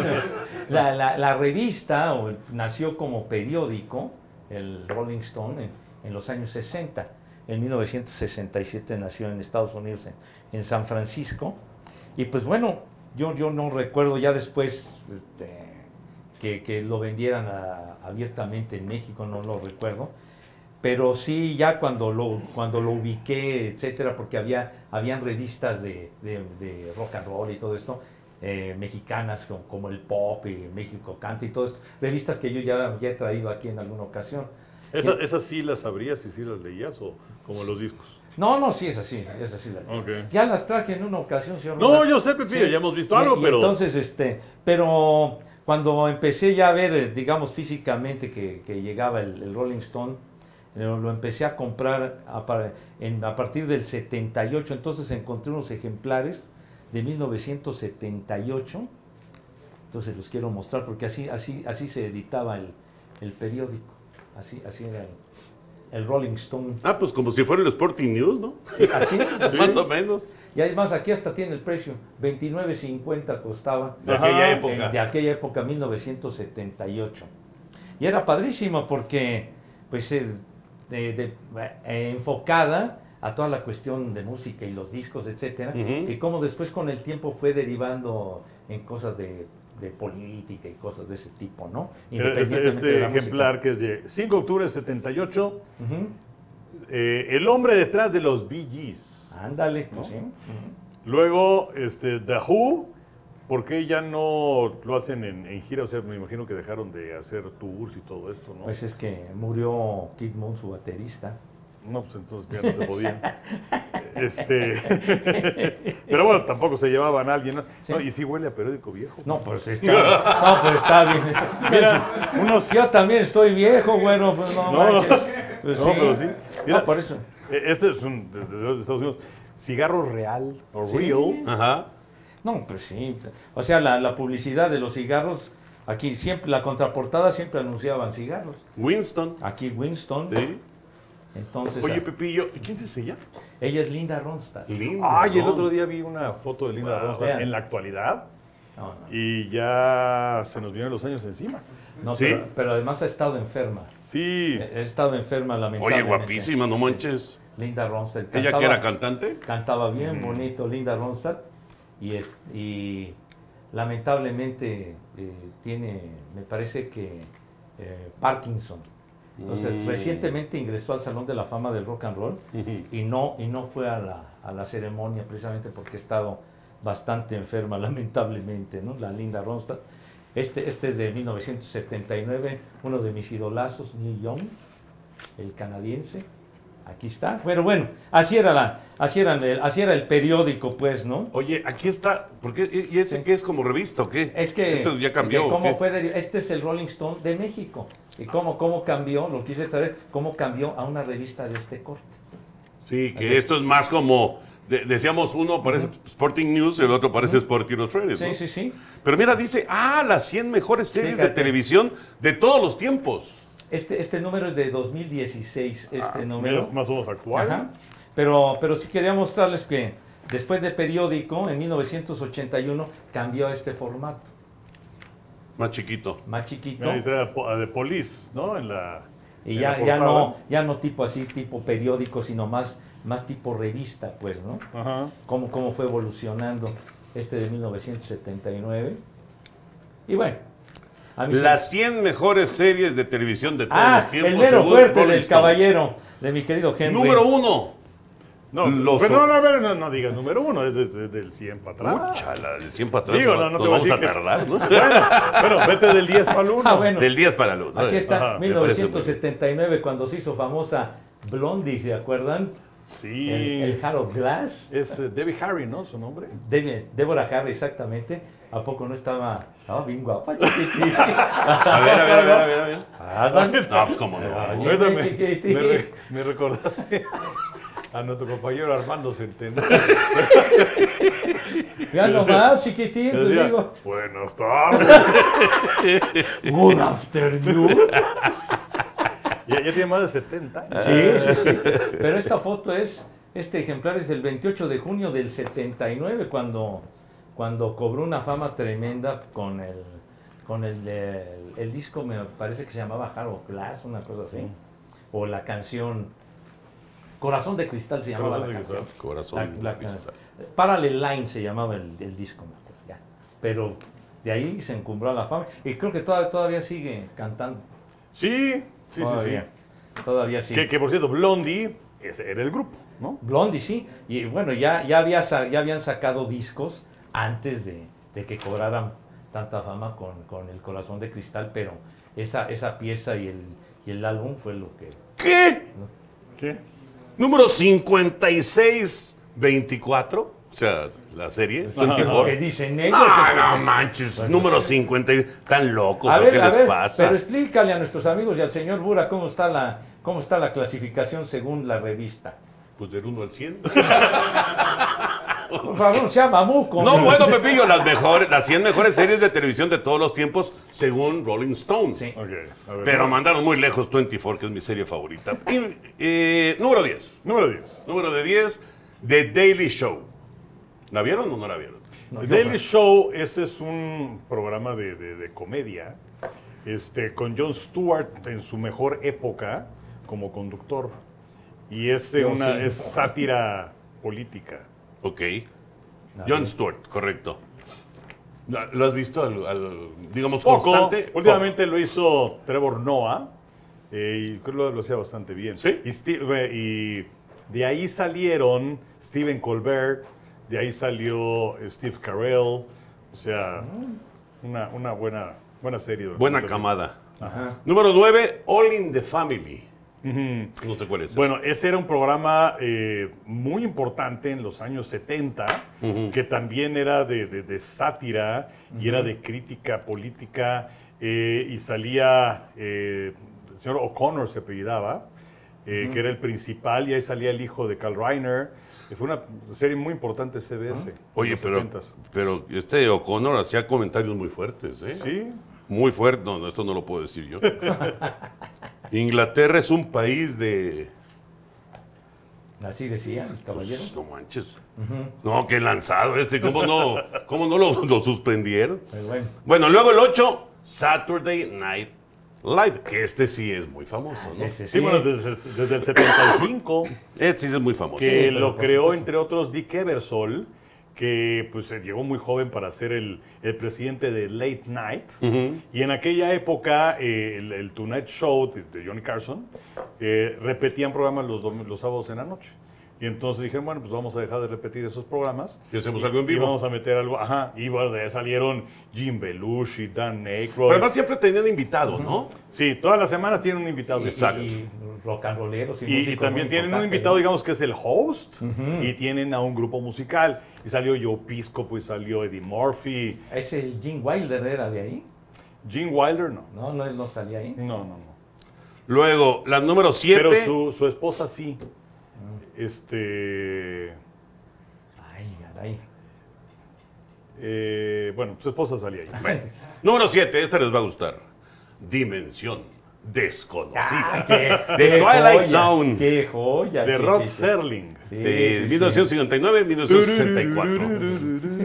la, la- la revista o nació como periódico, el Rolling Stone, en, en los años 60. En 1967 nació en Estados Unidos, en, en San Francisco. Y pues bueno, yo, yo no recuerdo ya después este, que, que lo vendieran a- abiertamente en México, no lo recuerdo. Pero sí, ya cuando lo, cuando lo ubiqué, etcétera, porque había habían revistas de, de- de rock and roll y todo esto, eh, mexicanas como, como el pop y México Canta y todo esto, revistas que yo ya, ya he traído aquí en alguna ocasión. ¿Esa- ¿Esas sí las sabrías y sí las leías o como los discos? No, no, sí es así, es así. la- Ok. Ya las traje en una ocasión, señor. No, Román. yo sé, Pepillo, ya hemos visto algo, y pero- Entonces, este, pero cuando empecé ya a ver, eh, digamos, físicamente que, que llegaba el, el Rolling Stone, eh, lo empecé a comprar a, par- en- a partir del 78, entonces encontré unos ejemplares de 1978, entonces los quiero mostrar porque así, así, así se editaba el, el periódico, así, así era el, el Rolling Stone. Ah, pues como si fuera el Sporting News, ¿no? Sí, así, así. Más o menos. Y además aquí hasta tiene el precio, 29.50 costaba. De Ajá. aquella en- época. de aquella época, 1978. Y era padrísimo porque, pues, eh, de- de- eh, enfocada a toda la cuestión de música y los discos, etcétera, Ujú. que como después con el tiempo fue derivando en cosas de, de política y cosas de ese tipo, ¿no? Este, Independientemente este de la música. ejemplar que es de 5 de octubre de 78, Ujú. eh, el hombre detrás de los Bee Gees. Ándale, pues sí. Luego, este, The Who, ¿por qué ya no lo hacen en, en gira? O sea, me imagino que dejaron de hacer tours y todo esto, ¿no? Pues es que murió Kid Moon, su baterista. No, pues entonces ya no se podía. este, pero bueno, tampoco se llevaban a alguien, ¿no? Sí. No, y sí huele a periódico viejo. No, pues está, no, pues está bien. Mira, unos... Yo también estoy viejo, bueno, pues no, No, manches. Pues no, pero sí. Mira, No, por eso. eh, Este es un de, de los de Estados Unidos. Cigarro real o Sí. real. Ajá. No, pues sí. O sea, la, la publicidad de los cigarros, aquí siempre, la contraportada siempre anunciaban cigarros. Winston. Aquí Winston. Sí. Entonces, Oye, ah, Pepillo, ¿y quién es ella? ella es Linda Ronstadt. Linda. Ay, el otro día vi una foto de Linda Wow. Ronstadt Vean. en la actualidad No, no. y ya se nos vienen los años encima. No, ¿Sí? pero, pero además ha estado enferma. Sí. Ha estado enferma, Oye, lamentablemente. guapísima, no manches. Linda Ronstadt. ¿Ella Cantaba- que era cantante? cantaba bien bonito Linda Ronstadt y, es, y lamentablemente eh, tiene, me parece que eh, Parkinson. Entonces, Mm. recientemente ingresó al Salón de la Fama del Rock and Roll y no, y no fue a la, a la ceremonia precisamente porque ha estado bastante enferma, lamentablemente, ¿no? La Linda Ronstadt. Este, este es de 1979, uno de mis idolazos, Neil Young, el canadiense. Aquí está. Pero bueno, así era, la, así era, el, así era el periódico, pues, ¿no? Oye, aquí está. ¿Por qué? ¿Y ese Sí. qué es como revista o qué? Es que Esto ya cambió. ¿o cómo fue este es el Rolling Stone de México. Y cómo, cómo cambió, lo quise traer, cómo cambió a una revista de este corte. Sí, que esto es más como. de- decíamos, uno parece Sporting News, el otro parece Sporting Illustrated. Sí, ¿no? sí, sí. Pero mira, dice, ah, las 100 mejores series de televisión de todos los tiempos. Este, este número es de 2016, este Ah, número. más o menos actual. Ajá. Pero, pero sí quería mostrarles que después de periódico, en 1981, cambió a este formato. Más chiquito. Más chiquito. Ahí trae a Po- a The Police, ¿no? En la. Y en ya, la ya, no, ya no tipo así, tipo periódico, sino más, más tipo revista, pues, ¿no? Ajá. Cómo, cómo fue evolucionando este de 1979. Y bueno, Las 100 mejores series de televisión de todos Ah, los tiempos. el mero fuerte del caballero, de mi querido Henry. Número uno. No, Los pero o- no, no, no, no, digas número uno, es desde del 100 para atrás. Chala, de 100 para atrás. Digo, no, no nos te vamos a que- tardar, ¿no? Bueno, bueno, vete del 10 para el 1. Ah, bueno. Del 10 para el 1. Aquí está, Ajá, me 1979, cuando se hizo famosa Blondie, ¿se acuerdan? Sí. El, el Harold Glass. Es eh, Debbie Harry, ¿no? Su nombre. Debe- Débora Harry, exactamente. ¿A poco no estaba, estaba bien guapa? A ver, a ver, a ver, a ver. A ver. Ah, no. Pues cómo no. Oye, me, re- recordaste a nuestro compañero Armando Centeno. Ya nomás, chiquitín, te decía, digo. Buenas tardes. Good afternoon. Ya, ya tiene más de 70 años. Sí, sí, sí. Pero esta foto es, este ejemplar es del 28 de junio del 79, cuando, cuando cobró una fama tremenda con el, con el, el, el disco, me parece que se llamaba Harold Glass, una cosa así. O la canción Corazón de Cristal se llamaba Corazón la de canción. Cristal. Corazón La- de la cristal. can- Parallel Line se llamaba el, el disco, me acuerdo, ya. Pero de ahí se encumbró a la fama. Y creo que todavía, todavía sigue cantando. Sí, sí, sí, sí. todavía, Todavía sí. Que, que por cierto, Blondie ese era el grupo, ¿no? Blondie, sí. Y bueno, ya, ya, había, ya habían sacado discos antes de, de que cobraran tanta fama con, con El Corazón de Cristal, pero esa, esa pieza y el, y el álbum fue lo que... ¿Qué? ¿Qué? Número 5624. O sea, la serie. Lo 24. que dicen ellos. Ah, no manches. Bueno, número sí. 50. ¿Tan locos a ver, qué a les ver, pasa? pero explícale a nuestros amigos y al señor Bura cómo está la, cómo está la clasificación según la revista. Pues del 1 al 100. Por favor, sea mamuco. No, bueno, Pepillo, las mejores, las 100 mejores series de televisión de todos los tiempos, según Rolling Stone. Sí. Ok, a ver. Pero mandaron muy lejos 24, que es mi serie favorita. Y, eh, número 10. Número 10. Número de 10, The Daily Show. ¿La vieron o no la vieron? No, The Daily Show, ese es un programa de, de- de comedia este, con Jon Stewart en su mejor época como conductor. Y es, eh, Yo una, sí. es sátira política. Ok. Ver. Stewart, correcto. ¿La- ¿Lo has visto, al, al, digamos, Poco, constante? últimamente lo hizo Trevor Noah eh, y creo que lo, lo hacía bastante bien. ¿Sí? Y, Steve- y de ahí salieron Stephen Colbert, de ahí salió Steve Carell, o sea, una, una buena, buena serie. Buena camada. Ajá. Número 9, All in the Family. No sé cuál es. Bueno, ese era un programa eh, muy importante en los años 70, que también era de, de- de sátira y era de crítica política, eh, y salía, eh, el señor O'Connor se apellidaba, eh, que era el principal, y ahí salía el hijo de Carl Reiner. Fue una serie muy importante CBS. en Oye, pero, 70s. pero este O'Connor hacía comentarios muy fuertes, ¿eh? Sí, Muy fuertes. No, no, esto no lo puedo decir yo. Inglaterra es un país de... Así decía el caballero. Pues, no manches. No, qué lanzado este. ¿Cómo no, cómo no lo, lo suspendieron? Pues bueno. Bueno, luego el 8, Saturday Night Live, que este sí es muy famoso, ¿no? Sí, bueno, desde, desde el 75. Este sí es muy famoso. que Sí, lo creó entre otros Dick Ebersol, que pues eh, llegó muy joven para ser el, el presidente de Late Night. Y en aquella época, eh, el, el Tonight Show de, de Johnny Carson eh, repetían programas los, los sábados en la noche. Y entonces dijeron, bueno, pues vamos a dejar de repetir esos programas. Y hacemos algo en Y vivo. vamos a meter algo, ajá. Y bueno, de ahí salieron Jim Belushi, Dan Aykroyd. Pero además siempre tenían invitado, ¿no? sí, todas las semanas tienen un invitado. Y, Exacto. y rock and rolleros y, Y, y también tienen un invitado, digamos, que es el host, y tienen a un grupo musical. Y salió Joe Pisco, pues salió Eddie Murphy. Ese el Jim Wilder era de ahí. Gene Wilder, no. No, no, él no salía ahí. No, no, no. Luego, la número 7. Pero su, su esposa sí. Este. Ay, caray. eh, bueno, su esposa salía ahí. Número 7, esta les va a gustar. Dimensión. desconocida. Ah, qué- de qué Twilight joya, Zone. Qué joya. De sí, Rod. Serling. Sí, de sí, sí. 1959 1964.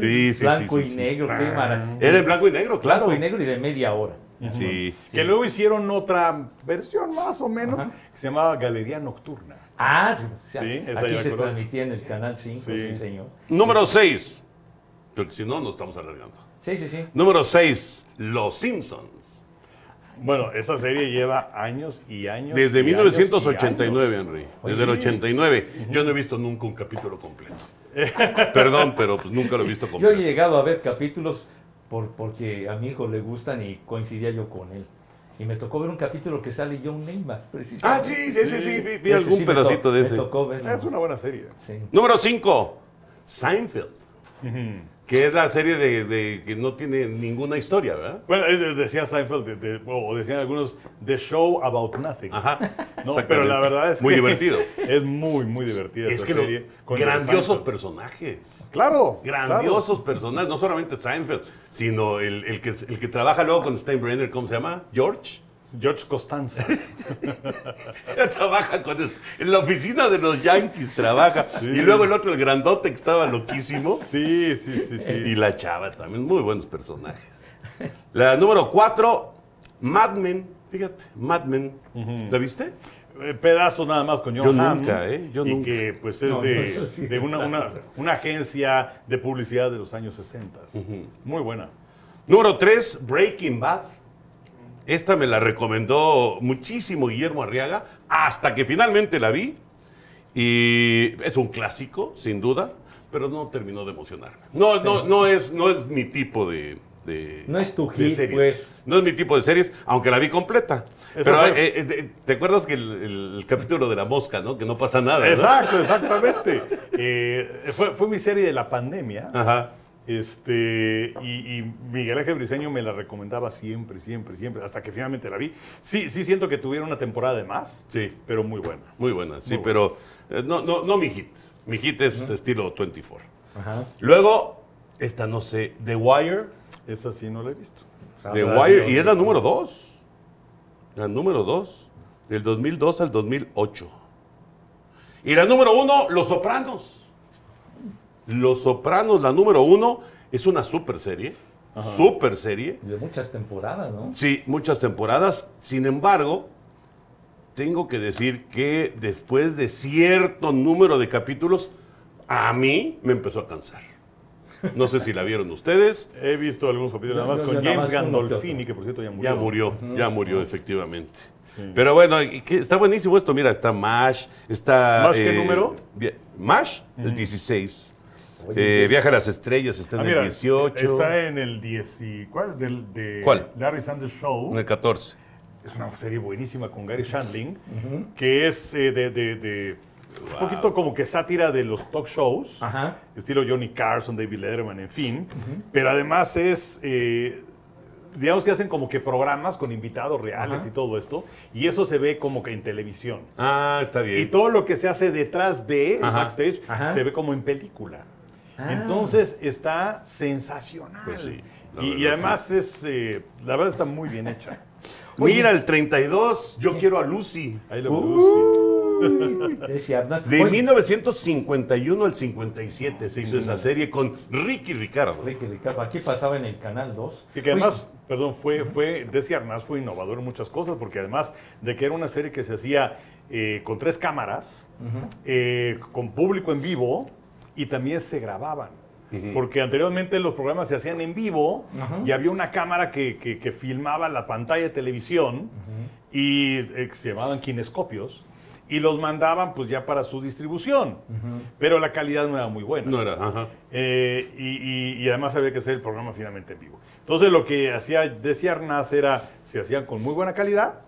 Sí, sí, Blanco sí, sí, y sí. negro, qué maravilla. Era en blanco y negro, claro. Blanco y negro y de media hora. Sí. Que luego hicieron otra versión más o menos Ajá. que se llamaba Galería Nocturna. Ah, sí. o sea, Sí, esa aquí se transmitía en el canal 5, sí, Sí. señor. Número 6. Porque si no, nos estamos alargando. Sí, sí, sí. Número 6. Los Simpsons. Bueno, esa serie lleva años y años. Desde y años y 1989, años. Henry. Desde el 89. Yo no he visto nunca un capítulo completo. Perdón, pero pues nunca lo he visto Yo he completo. llegado a ver capítulos por, porque a mi hijo le gustan y coincidía yo con él. Y me tocó ver un capítulo que sale John Neymar, Ah, precisamente. sí, sí, sí, sí. Vi, algún sí pedacito to- de ese. Me tocó verlo. Es una buena serie. Sí. Número 5. Seinfeld. Que es la serie de, de- que no tiene ninguna historia, ¿verdad? Bueno, decía Seinfeld, de- de- o decían algunos, The Show About Nothing. Ajá. No, pero la verdad es Muy que divertido. Es muy, muy divertida Es que lo- serie. con los grandiosos personajes. Claro. Grandiosos personajes, no solamente Seinfeld, sino el, el que, el que trabaja luego con Steinbrenner, ¿cómo se llama? George. George Costanza. trabaja con est- en la oficina de los Yankees, trabaja. Y luego el otro, el grandote que estaba loquísimo. Sí, sí, sí, sí. Y la chava también, muy buenos personajes. La número cuatro, Mad Men. Fíjate, Mad Men. ¿La viste? Eh, Pedazos nada más con John Yo Hamm, nunca, ¿eh? Yo y nunca. que pues es No, de, no, eso sí. de una, una, una agencia de publicidad de los años 60. Muy buena. Número 3, Breaking Bad. Esta me la recomendó muchísimo Guillermo Arriaga hasta que finalmente la vi. Y es un clásico, sin duda, pero no terminó de emocionarme. No, no, no, es, no es mi tipo de, de- No es tu hit, series. pues. No es mi tipo de series, aunque la vi completa. Esa Pero eh, eh, ¿te acuerdas que el, el- el capítulo de la mosca, ¿no? Que no pasa nada. Exacto, exactamente. Eh, fue, fue mi serie de la pandemia. Ajá. Este, y, y Miguel Ángel Briseño me la recomendaba siempre, siempre, siempre, hasta que finalmente la vi. Sí, sí siento que tuviera una temporada de más, Sí. pero muy buena. Muy buena, sí, Muy pero eh, no, no, no mi hit. Mi hit es estilo 24. Ajá. Luego, esta no sé, The Wire. Esa sí no la he visto. The Wire, Dios. y es la número 2. La número 2, del 2002 al 2008. Y la número 1, Los Sopranos. Los Sopranos, la número 1, es una super serie. Super serie. De muchas temporadas, ¿no? Sí, muchas temporadas. Sin embargo, tengo que decir que después de cierto número de capítulos, a mí me empezó a cansar. No sé si la vieron ustedes. He visto algunos capítulos nada más con James uno Gandolfini, que por cierto ya murió. Ya murió, ya murió, efectivamente. Pero bueno, está buenísimo esto. Mira, está MASH, está. ¿MASH qué número? vi- MASH, el 16. Eh, Viaja a las estrellas, está Ah, en mira, el 18. Está en el 10 y- ¿cuál? Del, de ¿Cuál? Larry Sanders Show. En el 14. Es una serie buenísima con Gary Shandling, que es eh, de, de- de- un poquito como que sátira de los talk shows, Ajá. estilo Johnny Carson, David Letterman, en fin. Pero además es, eh, digamos que hacen como que programas con invitados reales y todo esto, y eso se ve como que en televisión. Ah, está bien. Y todo lo que se hace detrás de Ajá. backstage Ajá. se ve como en película. Ah. Entonces está sensacional. Pues sí, y, además es, eh, la verdad está muy bien hecha. Mira, el 32, yo quiero a Lucy. Ahí lo Lucy. De Oye, 1951 al 57 se hizo esa serie con Ricky Ricardo. Ricky Ricardo, aquí pasaba en el canal 2. Y que además, perdón, fue, fue, Desi Arnaz fue innovador en muchas cosas, porque además de que era una serie que se hacía eh, con tres cámaras, eh, con público en vivo, y también se grababan. Porque anteriormente los programas se hacían en vivo y había una cámara que, que- que filmaba la pantalla de televisión y eh, se llamaban kinescopios y los mandaban pues ya para su distribución. Pero la calidad no era muy buena. No era, ajá. Eh, y, y- y además había que hacer el programa finalmente en vivo. Entonces lo que hacía decía Arnaz era, se hacían con muy buena calidad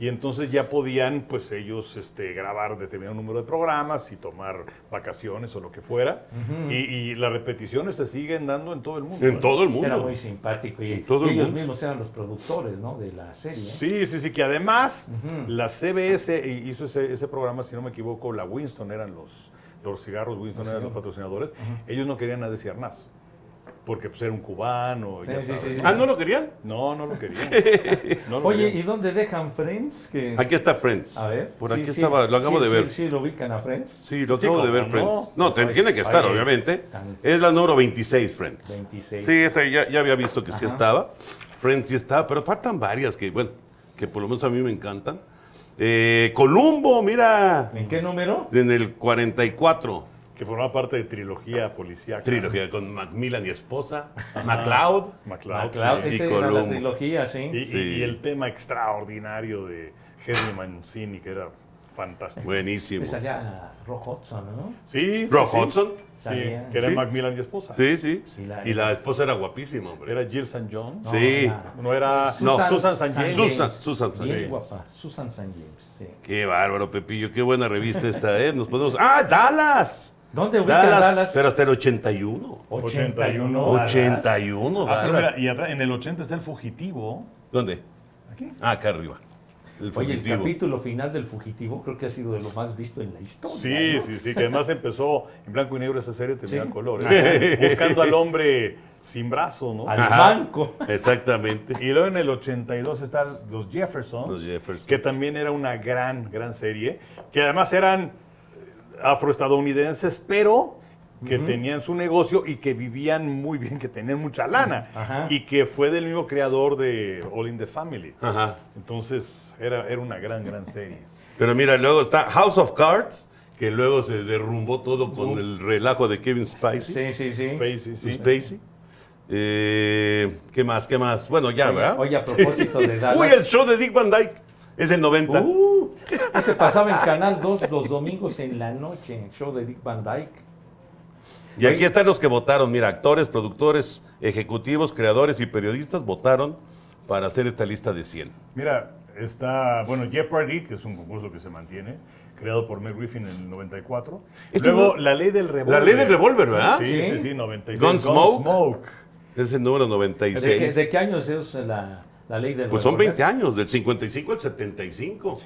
y entonces ya podían pues ellos este, grabar determinado número de programas y tomar vacaciones o lo que fuera. y, y las repeticiones se siguen dando en todo el mundo. En todo el mundo. Era muy simpático y, todo y el ellos mundo. mismos eran los productores ¿no? de la serie. ¿eh? Sí, sí, sí, que además la CBS hizo ese, ese programa, si no me equivoco, la Winston eran los, los cigarros, Winston eran los patrocinadores. Ellos no querían a Desi Arnaz. Porque pues era un cubano. Sí, ya sí, sabes. sí, sí. Ah, ¿no lo querían? No, no lo querían. No lo Oye, querían. ¿y dónde dejan Friends? Que- Aquí está Friends. A ver. Por sí, aquí sí, estaba, lo acabo sí, de ver. Sí, lo ubican a Friends. Sí, lo Sí, acabo de ¿cómo ver, no? Friends. No, te- Oye, tiene que estar, obviamente. tan- Es la número 26, Friends. 26. Sí, esa ya, ya había visto que sí estaba. Friends sí estaba, pero faltan varias que, bueno, que por lo menos a mí me encantan. Eh, Columbo, mira, ¿En qué número? en el 44. Que formaba parte de trilogía policíaca. Trilogía con Macmillan y esposa, MacLeod. MacLeod. MacLeod, y la trilogía, sí. Y, y- Sí. y el tema extraordinario de Henry Mancini, que era fantástico. Buenísimo. Salía Rock Hudson, ¿no? Sí, sí, Rock sí. Hudson. Sí, que era Sí. Macmillan y esposa. Sí, sí. Y la- Y la esposa era guapísima, hombre. Era Jill St. John. No, Sí. No era No. Susan St. James. Susan, Susan St. Bien James. guapa. Susan St. James, sí. Qué bárbaro, Pepillo. Qué buena revista esta, ¿eh? Nos podemos... ¡Ah, Dallas! ¿Dónde ubican Dallas? Pero hasta el 81. 81. 81, Ah, Dallas. mira, y atrás, en el 80 está el fugitivo. ¿Dónde? Aquí. Ah, acá arriba. El Oye, el capítulo final del Fugitivo creo que ha sido de lo más visto en la historia. Sí, ¿no? sí, sí, que además empezó en blanco y negro esa serie, terminó Sí. color. ¿eh? Buscando al hombre sin brazo, ¿no? Al Ajá. banco. Exactamente. Y luego en el 82 están los Jeffersons, Los Jeffersons. que también era una gran, gran serie, que además eran afroestadounidenses, pero que tenían su negocio y que vivían muy bien, que tenían mucha lana, Ajá. y que fue del mismo creador de All in the Family. Ajá. Entonces era, era una gran, gran serie. Pero mira, luego está House of Cards, que luego se derrumbó todo con el relajo de Kevin Spacey. Sí, sí, sí. Spacey, sí. Spacey. Eh, ¿Qué más? ¿Qué más? Bueno, ya, Oye, ¿verdad? oye, a propósito de Dallas. Uy, el show de Dick Van Dyke. Es el 90. Uh, ese pasaba en Canal 2 los domingos en la noche, show de Dick Van Dyke. y aquí están los que votaron. Mira, actores, productores, ejecutivos, creadores y periodistas votaron para hacer esta lista de 100. Mira, está, bueno, Jeopardy, que es un concurso que se mantiene, creado por Mel Griffin en el 94. Este Luego, no- La Ley del Revólver. La ley del revólver, ¿verdad? Sí, sí, Sí. sí, 96. Gunsmoke. Gunsmoke. Es el número ¿De 96. qué, de qué años es la, la ley del Pues son revólver? 20 años, del 55 al 75.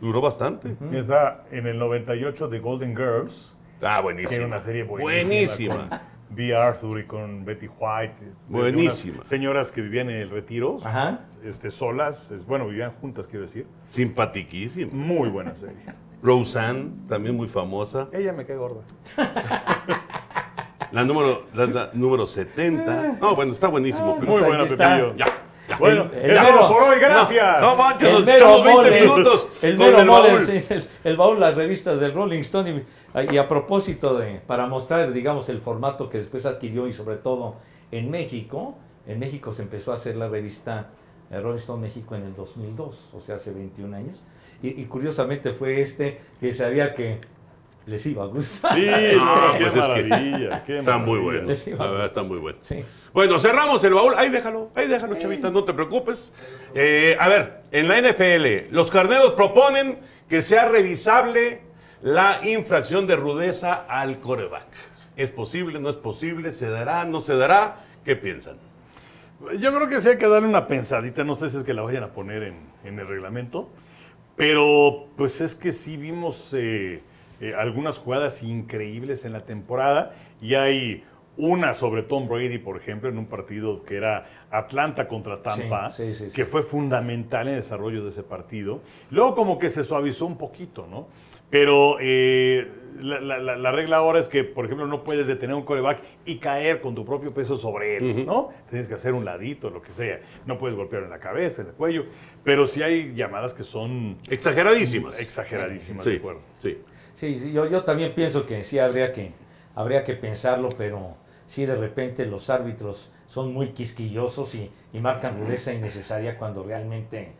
Duró bastante. Está en el 98 de Golden Girls, Ah, buenísima. era una serie buenísima. Buenísima. Con B. Arthur y con Betty White. Buenísima. Señoras que vivían en el retiro, Ajá. este, solas, es- bueno, vivían juntas, quiero decir. Simpatiquísima. Muy buena serie. Roseanne, también muy famosa. Ella me cae gorda. La número, la, la número 70. No, bueno, está buenísimo. pero- Muy Pues buena. Pepillo. Ya. Bueno, El- el es mero- todo por hoy, gracias. No, manches, nos mero echamos 20 mole. minutos El mero el mole, baúl. sí, el, el baúl, las revistas del Rolling Stone. Y, y a propósito de, para mostrar, digamos, el formato que después adquirió y sobre todo en México, en México se empezó a hacer la revista eh, Rolling Stone México en el 2002, o sea, hace 21 años. Y, y curiosamente fue este que sabía que les iba a gustar. Sí, Ah, no, qué pues es que maravilla. qué Está muy maravilla. bueno. Les iba a La verdad, gustar. está muy bueno. Sí. Bueno, cerramos el baúl. Ahí déjalo, ahí déjalo, chavita, no te preocupes. Eh, a ver, en la NFL, los carneros proponen que sea revisable la infracción de rudeza al coreback. ¿Es posible? ¿No es posible? ¿Se dará? ¿No se dará? ¿Qué piensan? Yo creo que sí hay que darle una pensadita, no sé si es que la vayan a poner en, en el reglamento, pero pues es que sí vimos eh, eh, algunas jugadas increíbles en la temporada y hay una sobre Tom Brady, por ejemplo, en un partido que era Atlanta contra Tampa, Sí, sí, sí, que fue fundamental en el desarrollo de ese partido. Luego como que se suavizó un poquito, ¿no? Pero eh, la, la- la- la regla ahora es que, por ejemplo, no puedes detener un coreback y caer con tu propio peso sobre él, ¿no? Tienes que hacer un ladito, lo que sea. No puedes golpear en la cabeza, en el cuello. Pero sí hay llamadas que son Exageradísimas. exageradísimas, de acuerdo. sí. Sí, yo, yo también pienso que sí habría que, habría que pensarlo, pero sí de repente los árbitros son muy quisquillosos y, y marcan rudeza innecesaria cuando realmente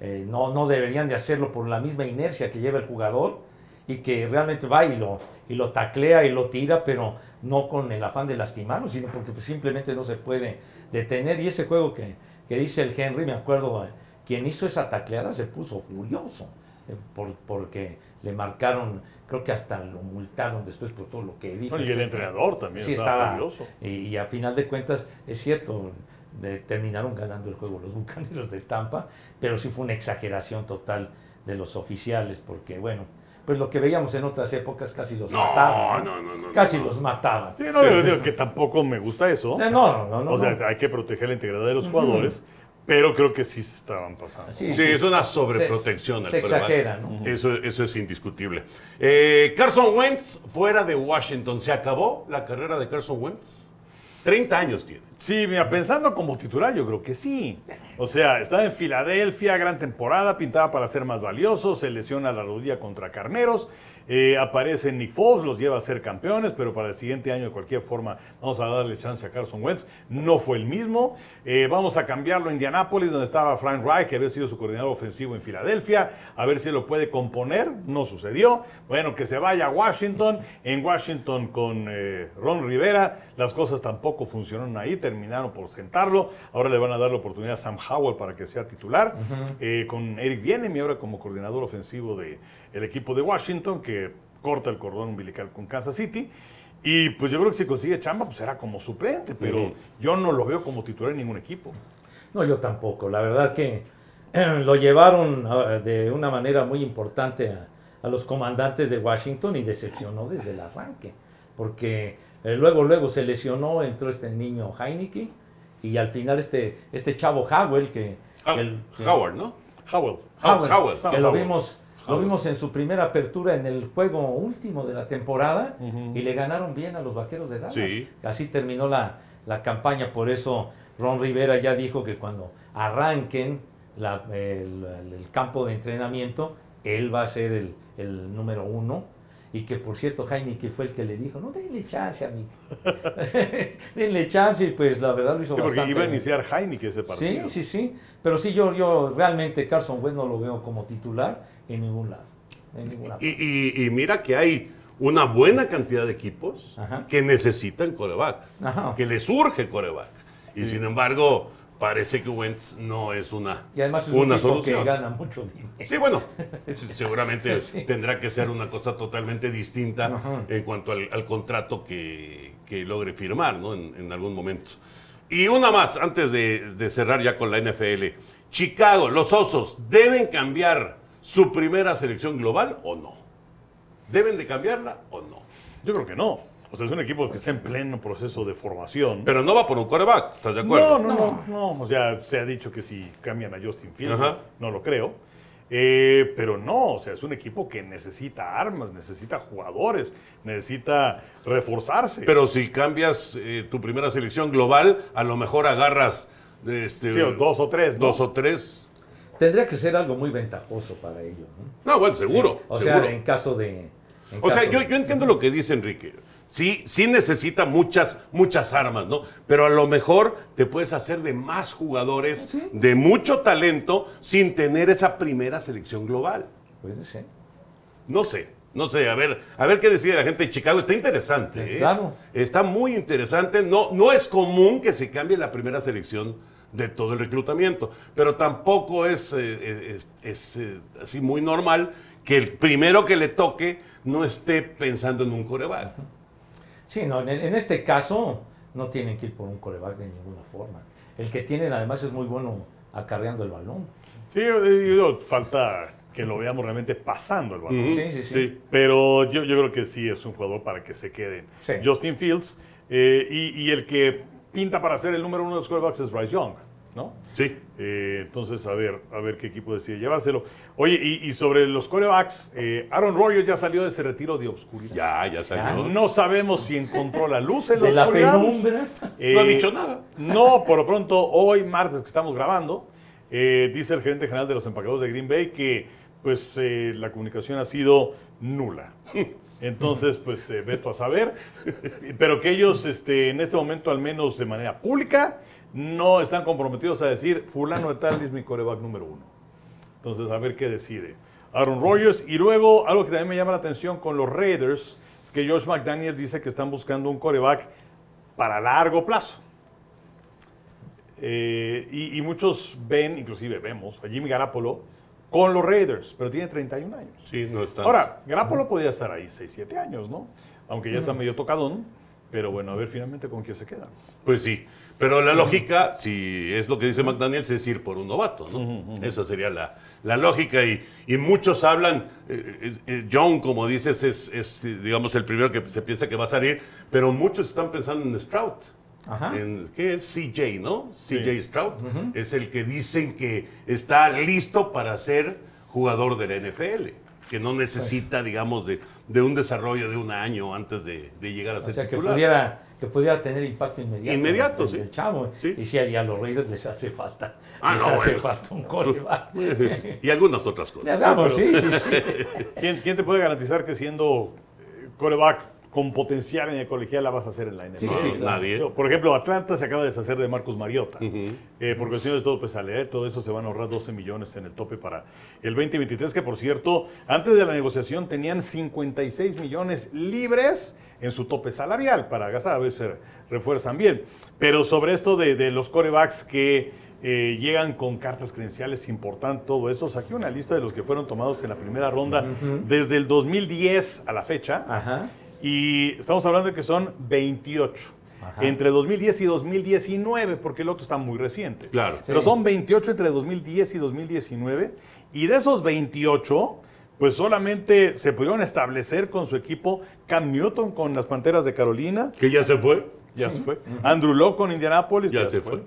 eh, no, no deberían de hacerlo por la misma inercia que lleva el jugador y que realmente va y lo, y taclea y lo tira, pero no con el afán de lastimarlo, sino porque pues, simplemente no se puede detener. Y ese juego que, que dice el Henry, me acuerdo, eh, quien hizo esa tacleada se puso furioso, eh, por- porque le marcaron, creo que hasta lo multaron después por todo lo que dijo. Bueno, y el entrenador también Sí, estaba furioso. Y, y a final de cuentas, es cierto, de- terminaron ganando el juego los bucaneros de Tampa, pero sí fue una exageración total de los oficiales, porque bueno, pues lo que veíamos en otras épocas casi los No, mataban. no, no, no, Casi no. los mataban. Sí, no, yo digo que tampoco me gusta eso. No, no, no, no. o sea, hay que proteger la integridad de los jugadores, pero creo que sí se estaban pasando. Sí, Sí, es una sobreprotección. Se, se exagera, ¿no? Eso, eso es indiscutible. Eh, Carson Wentz, fuera de Washington, ¿se acabó la carrera de Carson Wentz? 30 años tiene. Sí, mira, pensando como titular, yo creo que sí. O sea, estaba en Filadelfia, gran temporada, pintaba para ser más valioso, se lesiona la rodilla contra Carneros, eh, aparece Nick Foles, los lleva a ser campeones, pero para el siguiente año de cualquier forma vamos a darle chance a Carson Wentz. No fue el mismo. Eh, vamos a cambiarlo a Indianápolis, donde estaba Frank Reich, que había sido su coordinador ofensivo en Filadelfia, a ver si lo puede componer. No sucedió. Bueno, que se vaya a Washington. En Washington con eh, Ron Rivera, las cosas tampoco funcionaron ahí, terminaron por sentarlo. Ahora le van a dar la oportunidad a Sam Howell para que sea titular. Con Eric Bieniemy ahora como coordinador ofensivo del equipo de Washington, que corta el cordón umbilical con Kansas City. Y pues yo creo que si consigue chamba, pues será como suplente, pero yo no lo veo como titular en ningún equipo. No, yo tampoco. La verdad que eh, lo llevaron ah, de una manera muy importante a, a los comandantes de Washington y decepcionó desde el arranque. Porque eh, luego, luego se lesionó, entró este niño Heineke y al final este, este chavo Howell que, Ah, que el- Howard, ¿no? Howell. Howell, Howell. Sam que lo Howell. vimos, lo vimos en su primera apertura en el juego último de la temporada y le ganaron bien a los vaqueros de Dallas. Sí. Así terminó la, la campaña, por eso Ron Rivera ya dijo que cuando arranquen la- el, el campo de entrenamiento, él va a ser el, el número uno. Y que por cierto, Heineke fue el que le dijo, no denle chance a mí. denle chance y pues la verdad lo hizo Sí, porque bastante iba a iniciar Heineken ese partido. Sí, sí, sí. Pero sí, yo, yo realmente Carson Wentz no lo veo como titular en ningún lado. En Y, y- y mira que hay una buena cantidad de equipos Ajá. que necesitan coreback, Ajá. que les surge coreback. Y sin embargo, parece que Wentz no es una, Y además es una un solución. que gana mucho dinero. Sí, bueno, seguramente Sí. tendrá que ser una cosa totalmente distinta Ajá. en cuanto al, al contrato que, que logre firmar ¿no? en, en algún momento. Y una más, antes de, de cerrar ya con la NFL. Chicago, los Osos, ¿deben cambiar su primera selección global o no? ¿Deben de cambiarla o no? Yo creo que no. O sea, es un equipo que está en pleno proceso de formación. Pero no va por un coreback, ¿estás de acuerdo? No, no, no, no. O sea, se ha dicho que si cambian a Justin Fields, Ajá. no lo creo. Eh, pero no, o sea, es un equipo que necesita armas, necesita jugadores, necesita reforzarse. Pero si cambias eh, tu primera selección global, a lo mejor agarras este, Sí, o dos o tres, ¿no? dos o tres Tendría que ser algo muy ventajoso para ellos. ¿no? No, bueno, seguro. O seguro. sea, en caso de... en o sea, yo, entiendo lo que dice Enrique. Sí, sí necesita muchas, muchas armas, ¿no? Pero a lo mejor te puedes hacer de más jugadores de mucho talento sin tener esa primera selección global. Puede ser. No sé, no sé, a ver, a ver qué decide la gente de Chicago. Está interesante, ¿eh? Claro. Está muy interesante. No, no es común que se cambie la primera selección de todo el reclutamiento, pero tampoco es, eh, es- es, eh, así muy normal que el primero que le toque no esté pensando en un coreback. Sí, no, en, en este caso no tienen que ir por un coreback de ninguna forma. El que tienen además es muy bueno acarreando el balón. Sí, yo falta que lo veamos realmente pasando el balón. Sí, sí, sí. Sí. Pero yo, yo creo que sí es un jugador para que se queden. Sí. Justin Fields. eh, y, y el que pinta para ser el número uno de los quarterbacks es Bryce Young, ¿no? Sí. Eh, entonces, a ver, a ver qué equipo decide llevárselo. Oye, y, y sobre los quarterbacks, eh, Aaron Rodgers ya salió de ese retiro de obscuridad. Ya, ya salió. No sabemos si encontró la luz en la De la oscuridad. penumbra. Eh, No ha dicho nada. No, por lo pronto, hoy martes que estamos grabando, eh, dice el gerente general de los empacadores de Green Bay que pues eh, la comunicación ha sido nula. Entonces, pues eh, veto a saber, pero que ellos este, en este momento, al menos de manera pública, no están comprometidos a decir, fulano de tal es mi coreback número uno. Entonces, a ver qué decide Aaron Rodgers. Y luego, algo que también me llama la atención con los Raiders, es que Josh McDaniels dice que están buscando un coreback para largo plazo. Eh, y, y muchos ven, inclusive vemos, a Jimmy Garapolo con los Raiders, pero tiene 31 años. Sí, no está. Ahora, Garapolo podía estar ahí 6, 7 años, ¿no? Aunque ya está medio tocadón. Pero bueno, a ver finalmente con quién se queda. Pues sí, pero la lógica, si es lo que dice McDaniels, es ir por un novato, ¿no? Esa sería la, la lógica y, y muchos hablan, eh, eh, eh, John, como dices, es, es, eh, digamos, el primero que se piensa que va a salir, pero muchos están pensando en Stroud. En, ¿Qué es? CJ, ¿no? CJ Stroud. Es el que dicen que está listo para ser jugador de la NFL, que no necesita, digamos, de, de un desarrollo de un año antes de, de llegar a O ser sea, que pudiera, que pudiera tener impacto inmediato. Inmediato, el- sí. El chavo. Sí. Y si a los Raiders les hace falta. Ah, les no, hace bueno. falta un coreback. y algunas otras cosas. Vamos, sí, sí, sí. ¿Quién, quién te puede garantizar que siendo eh, coreback con potencial en el colegial la vas a hacer en la NFL? Sí, nadie. Por ejemplo, Atlanta se acaba de deshacer de Marcus Mariota. Eh, por cuestiones de todo, pues al leer todo eso se van a ahorrar 12 millones en el tope para el 2023, que por cierto, antes de la negociación tenían 56 millones libres en su tope salarial para gastar, a veces se refuerzan bien. Pero sobre esto de, de los corebacks que eh, llegan con cartas credenciales importantes, todo eso, saqué una lista de los que fueron tomados en la primera ronda desde el 2010 a la fecha. Ajá. Y estamos hablando de que son 28. Ajá. Entre 2010 y 2019, porque el otro está muy reciente. Claro. Pero son 28 entre 2010 y 2019. Y de esos 28, pues solamente se pudieron establecer con su equipo Cam Newton con las Panteras de Carolina. Que ya se fue. Ya se fue. Andrew Locke con Indianapolis. Ya se fue. Eh,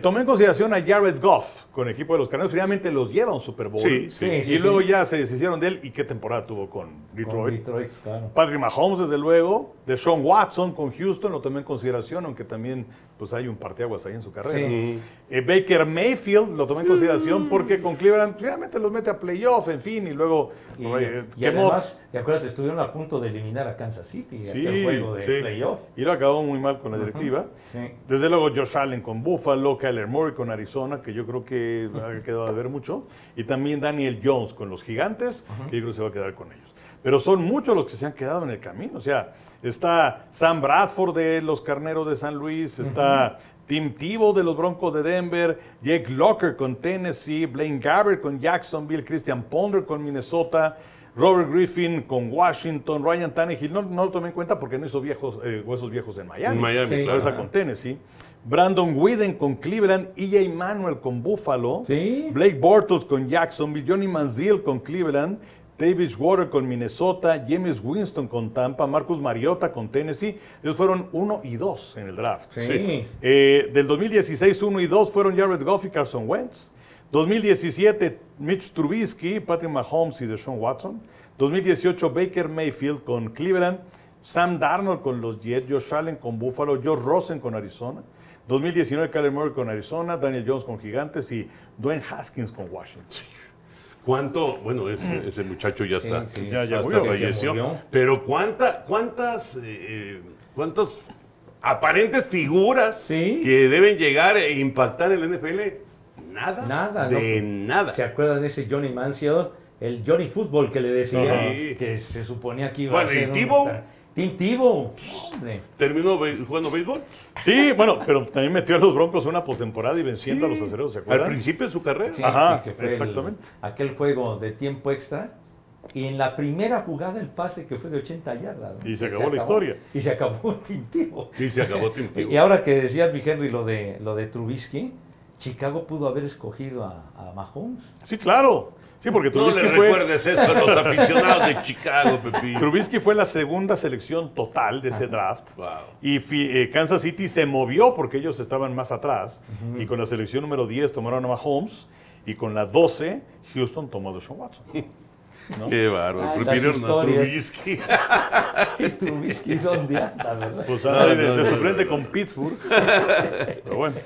Tomé en consideración a Jared Goff con el equipo de los Carneros. Finalmente los lleva a un Super Bowl. Sí, sí. Y Sí, luego sí. ya se deshicieron de él. ¿Y qué temporada tuvo con Con Detroit? Claro. Patrick Mahomes, desde luego, de Sean Watson con Houston, lo tomé en consideración, aunque también pues, hay un parteaguas ahí en su carrera. Sí. Eh, Baker Mayfield lo tomé en consideración porque con Cleveland finalmente los mete a playoff, en fin, y luego Y, eh, y quemó- además, ¿te acuerdas? Estuvieron a punto de eliminar a Kansas City, Sí, aquel juego de sí. playoff. y lo acabó muy mal con la directiva. Sí. Desde luego Josh Allen con Buffalo, Kyler Murray con Arizona, que yo creo que ha quedado de ver mucho, y también Daniel Jones con los Gigantes, que yo creo que se va a quedar con ellos. Pero son muchos los que se han quedado en el camino. O sea, está Sam Bradford de los Carneros de San Luis, está Tim Tebow de los Broncos de Denver, Jake Locker con Tennessee, Blaine Gabbert con Jacksonville, Christian Ponder con Minnesota, Robert Griffin con Washington, Ryan Tannehill, no, no lo tomé en cuenta porque no hizo viejos, eh, huesos viejos en Miami. En Miami, Sí. Claro. está con Tennessee. Brandon Whedon con Cleveland, EJ Manuel con Buffalo, Sí. Blake Bortles con Jacksonville, Johnny Manziel con Cleveland, Davis Water con Minnesota, James Winston con Tampa, Marcus Mariota con Tennessee. Ellos fueron uno y dos en el draft. Sí. Eh, del 2016, 1 y 2 fueron Jared Goff y Carson Wentz. 2017, Mitch Trubisky, Patrick Mahomes y Deshaun Watson. 2018, Baker Mayfield con Cleveland. Sam Darnold con los Jets. Josh Allen con Buffalo. Josh Rosen con Arizona. 2019, Kyler Murray con Arizona. Daniel Jones con Gigantes. Y Dwayne Haskins con Washington. ¿Cuánto? Bueno, ese, ese muchacho ya está. sí. Ya- ya hasta murió. falleció. Ya murió. Pero ¿cuánta, cuántas, eh, eh, cuántas aparentes figuras Sí. que deben llegar e impactar en la NFL? Nada. Nada. De ¿no? nada. ¿Se acuerdan de ese Johnny Manziel? El Johnny Football que le decía, Ajá. que se suponía que iba Bueno, a ser ¿y Tim Tebow. Hombre. ¿Terminó jugando béisbol? Sí, bueno, pero también metió a los Broncos una postemporada y venciendo a los aceros, ¿se Al acuerdan? principio de su carrera. Sí, Ajá, que fue el- exactamente. aquel juego de tiempo extra. Y en la primera jugada el pase que fue de 80 yardas. ¿no? Y se acabó la historia. Y se acabó Tim Tebow. Sí, se acabó Tim Tebow. Y ahora que decías, mi Henry, lo de, lo de Trubisky, Chicago pudo haber escogido a, a Mahomes. Sí, claro. Sí, porque No Trubisky le fue... recuerdes eso a los aficionados de Chicago, Pepi. Trubisky fue la segunda selección total de ese draft. Wow. Y eh, Kansas City se movió porque ellos estaban más atrás. Y con la selección número 10 tomaron a Mahomes. Y con la 12, Houston tomó a Deshaun Watson. ¿no? Qué bárbaro. Prefirieron a. Trubisky. Y Trubisky, ¿dónde anda, verdad? Pues anda de, no, de no, suplente no. con Pittsburgh. Pero bueno.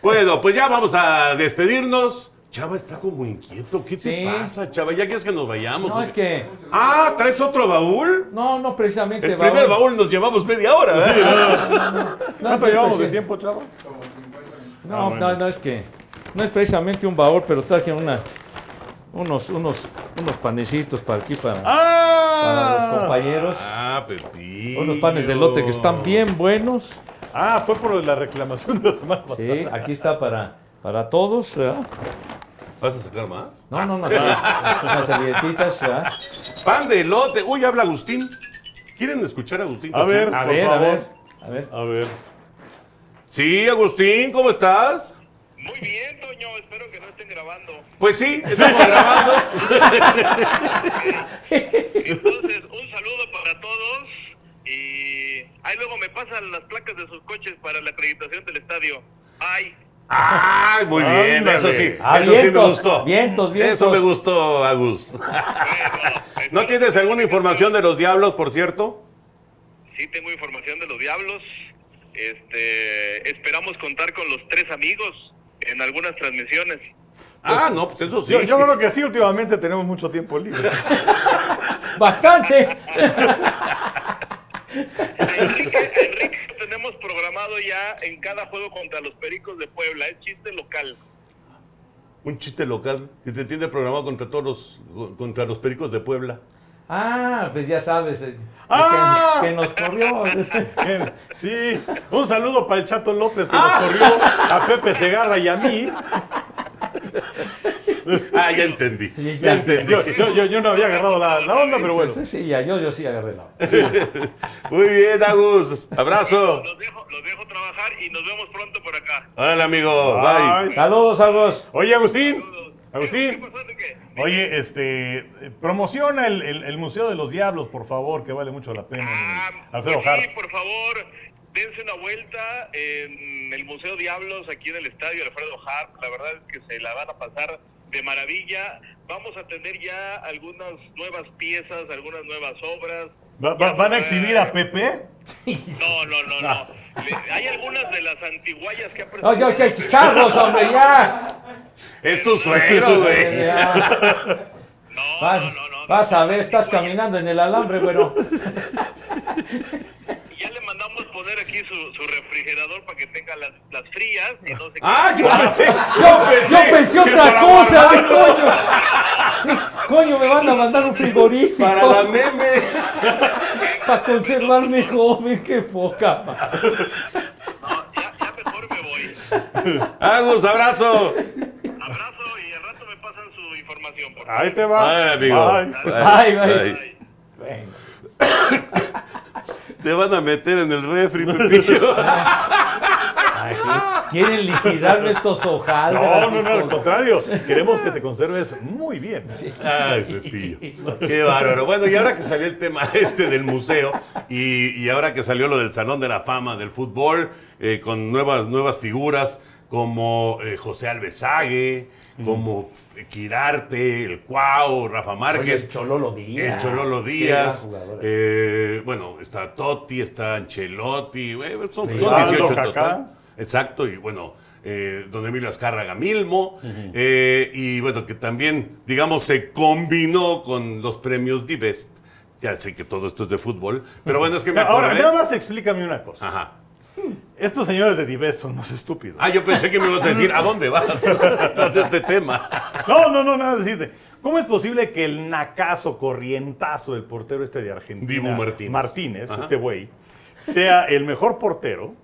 Bueno, pues ya vamos a despedirnos. Chava está como inquieto. ¿Qué te Sí. pasa, Chava? ¿Ya quieres que nos vayamos? No, es que. Ah, ¿traes otro baúl? No, no precisamente. El primer baúl. baúl nos llevamos media hora. ¿eh? No, ¿Cuánto no, llevamos de preci- tiempo, chavo? No, Ah, no, no, es que. No es precisamente un baúl, pero traje una, unos, unos, unos panecitos para aquí, para, para ¡Ah! los compañeros. Ah, Pepillo. Unos panes de lote que están bien buenos. Ah, fue por la reclamación de la semana pasada. Sí, aquí está para, para todos. ¿verdad? ¿Vas a sacar más? No, no, no. Unas, servilletitas. ¿verdad? Pan de elote. Uy, habla Agustín. ¿Quieren escuchar a Agustín? A ver. A ver, a ver. A ver. Sí, Agustín, ¿cómo estás? Muy bien, Toño, espero que no estén grabando. Pues sí, estamos grabando. Entonces, un saludo para todos y ahí luego me pasan las placas de sus coches para la acreditación del estadio. Ay, Ay, muy bien, eso sí. Ah, eso sí me vientos, gustó. vientos, vientos. Eso me gustó, Agus. ¿No tienes alguna información de los diablos, por cierto? Sí, tengo información de los diablos. Este, esperamos contar con los tres amigos en algunas transmisiones. Ah, no, pues eso sí. Yo, yo creo que sí, últimamente tenemos mucho tiempo libre. Bastante. Enrique, Enrique, tenemos programado ya en cada juego contra los Pericos de Puebla, es chiste local. Un chiste local que te tiene programado contra todos los, contra los pericos de Puebla. Ah, pues ya sabes. eh, ¡Ah! Que, que nos corrió. Sí, un saludo para el Chato López que nos corrió a Pepe Segarra y a mí. Ah, ya entendí. Ya ya. entendí. Yo, yo, yo, no había agarrado la, la onda, pero bueno. Sí, sí, ya, yo, yo sí agarré la. Muy bien, Agus. Abrazo. Los dejo, los dejo trabajar y nos vemos pronto por acá. Hola, amigo. Bye. Ay. Saludos, Saludos. Oye, Agustín. ¿Qué Agustín. pasó, Enrique? Oye, este, promociona el, el- el Museo de los Diablos, por favor, que vale mucho la pena. Ah, Alfredo pues sí, Hart. por favor, dense una vuelta en el Museo Diablos, aquí en el estadio Alfredo Hart. La verdad es que se la van a pasar de maravilla. Vamos a tener ya algunas nuevas piezas, algunas nuevas obras. Va- va- ¿Van a exhibir a Pepe? No, no, no, no. Le- hay algunas de las antiguallas que ha Oye, oye, chicharros, hombre, ya. Es tu suegro, güey. No, Vas, no, no, no. vas a ver, estás caminando en el alambre, güero. Ya le mandamos poner aquí su, su refrigerador para que tenga las, las frías y no se Ah, yo pensé. Yo, yo pensé otra cosa, guardar- coño. Coño, me van a mandar un frigorífico Para la meme. para conservarme joven, qué poca. No, ya, ya mejor me voy. Agus, abrazo. Abrazo y al rato me pasan su información. Por favor. Ahí te va. Ay, amigo. Bye. Bye, bye. Ay. Venga. Te van a meter en el refri, Pepillo. Ay, Quieren liquidarme estos hojaldras. No, no, no, al contrario. Queremos que te conserves muy bien. Ay, Pepillo. Qué bárbaro. Bueno, y ahora que salió el tema este del museo y, y ahora que salió lo del Salón de la Fama del Fútbol, eh, con nuevas, nuevas figuras como eh, José Alvesague, como Quirarte, el Cuau, Rafa Oye, Márquez. el Chololo Díaz. El Chololo Díaz. jugador. eh, bueno, está Totti, está Ancelotti. eh, Son, son Rivaldo, 18 en Kaká. total. Exacto, y bueno, eh, don Emilio Azcárraga Milmo, eh, y bueno, que también, digamos, se combinó con los premios Divest. Ya sé que todo esto es de fútbol, pero bueno, es que me Ahora, acordé. nada más explícame una cosa. Ajá. Estos señores de Dives son más estúpidos. Ah, yo pensé que me ibas a decir, ¿a dónde vas? de este tema. No, no, no, nada decirte. ¿Cómo es posible que el nacazo, corrientazo, el portero este de Argentina, Dibu Martínez. Martínez, este güey, sea el mejor portero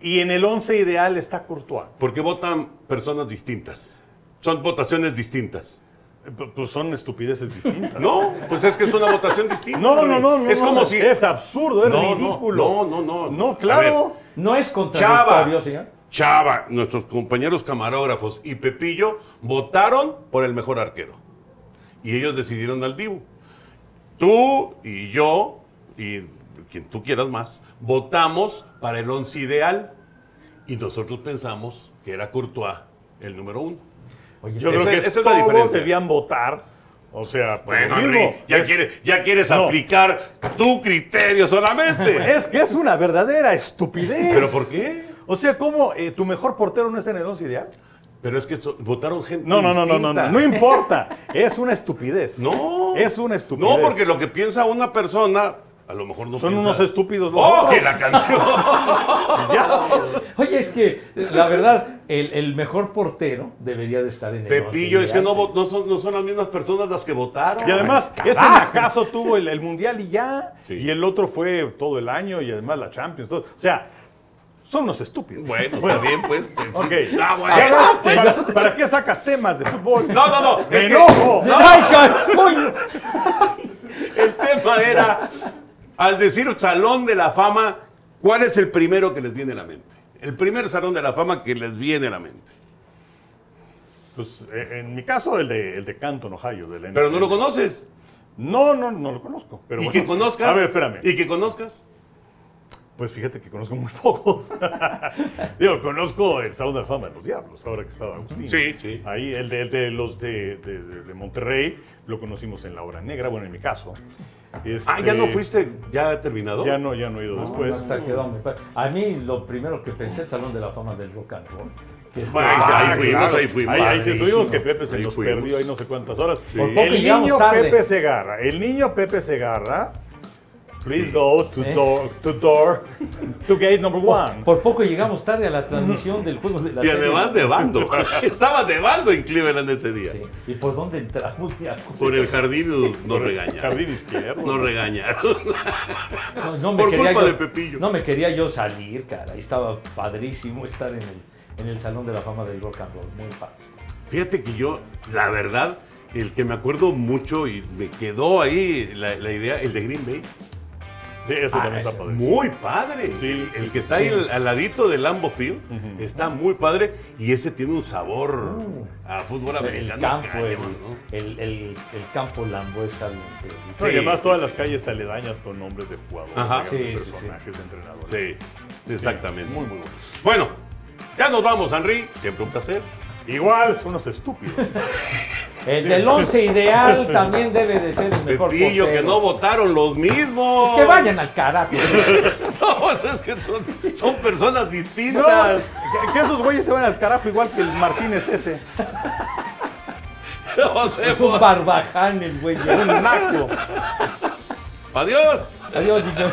y en el once ideal está Courtois? Porque votan personas distintas. Son votaciones distintas. Pu- Pues son estupideces distintas. No, pues es que es una votación distinta. No, no, no, no. Es no, como no, si. Es absurdo, es No, ridículo. no, no, no. No, claro. No es Chava. contradictorio, señor. Chava, nuestros compañeros camarógrafos y Pepillo votaron por el mejor arquero. Y ellos decidieron al Dibu. Tú y yo, y quien tú quieras más, votamos para el once ideal. Y nosotros pensamos que era Courtois el número uno. Oye, Yo creo que esa es la todos diferencia. debían votar. O sea, Bueno. Henry, ya, es, quiere- ya quieres No. aplicar tu criterio solamente. es que es una verdadera estupidez. ¿Pero por qué? O sea, ¿cómo eh, tu mejor portero no está en el once ideal? Pero es que so- votaron gente No, no, no, no, no, no, no importa. Es una estupidez. No. Es una estupidez. No, porque lo que piensa una persona, a lo mejor no Son piensa- unos estúpidos los ¡Oh, que la canción! Ya. Oye, es que la verdad, el, el mejor portero debería de estar en el Pepillo, es que no, no, son, no son las mismas personas las que votaron. Y además, este acaso tuvo el, el mundial y ya. Sí. Y el otro fue todo el año y además la Champions. todo. O sea, son unos estúpidos. Bueno, está bien, pues. sí. Ok. Ah, bueno. Ya, ¿para, para qué sacas temas de fútbol? No, no, no. ¡Me es que enojo! ¡Ay, ca- coño! el tema era Al decir Salón de la Fama, ¿cuál es el primero que les viene a la mente? El primer Salón de la Fama que les viene a la mente. Pues eh, en mi caso, el de, el de Canton, Ohio. De la Pero no lo conoces. No, no, no lo conozco. Pero y bueno. que conozcas. A ver, espérame. Y que conozcas. Pues fíjate que conozco muy pocos. Digo, conozco el Salón de la Fama de los Diablos, ahora que estaba Agustín. Sí, sí. Ahí, el de, el de los de, de- de- de Monterrey, lo conocimos en la Hora Negra, bueno, en mi caso. Ah, ya no Este, fuiste, ya terminado. Ya no, ya no he ido después. Hasta padre. A mí lo primero que pensé el Salón de la Fama del Rock and Roll. que Bueno, ahí fuimos, claro. ahí fuimos. Ahí, ahí sí estuvimos que Pepe se Ahí nos fuimos. perdió ahí no sé cuántas horas. Por poco el niño tarde. Pepe Segarra, el niño Pepe Segarra, please go to ¿Eh? door, to door, to gate number one. Por poco llegamos tarde a la transmisión del juego de la Y además nevando. Estaba nevando en Cleveland ese día. Sí. ¿Y por dónde entramos? Por el jardín nos, regañaron. Jardín izquierdo. Nos regañaron. No, no me Por quería culpa yo, de Pepillo. No me quería yo salir, cara. Ahí estaba padrísimo estar en el, en el Salón de la Fama del Rock and Roll. Muy padre. Fíjate que yo, la verdad, el que me acuerdo mucho y me quedó ahí la, la idea, el de Green Bay. Sí, ese Ah, también está padre. Muy padre. Sí, el, el sí, que está sí. ahí al, al ladito del Lambo Field está muy padre y ese tiene un sabor a fútbol El americano. campo, cañón, el, ¿no? el, el- el campo Lambo es algo. No, y Sí. además todas las calles aledañas con nombres de jugadores, Ajá. Sí, de sí, sí. personajes, de entrenadores. Sí, exactamente. muy, muy bueno. Bueno, ya nos vamos, Henry. Siempre un placer. Igual son unos estúpidos. El del once ideal también debe de ser el mejor Pepillo, que no votaron los mismos. Que vayan al carajo. No, es que son, son personas No, distintas. que, que esos güeyes se van al carajo igual que el Martínez ese. Es un barbaján el güey. Un naco. Adiós. Adiós, niños.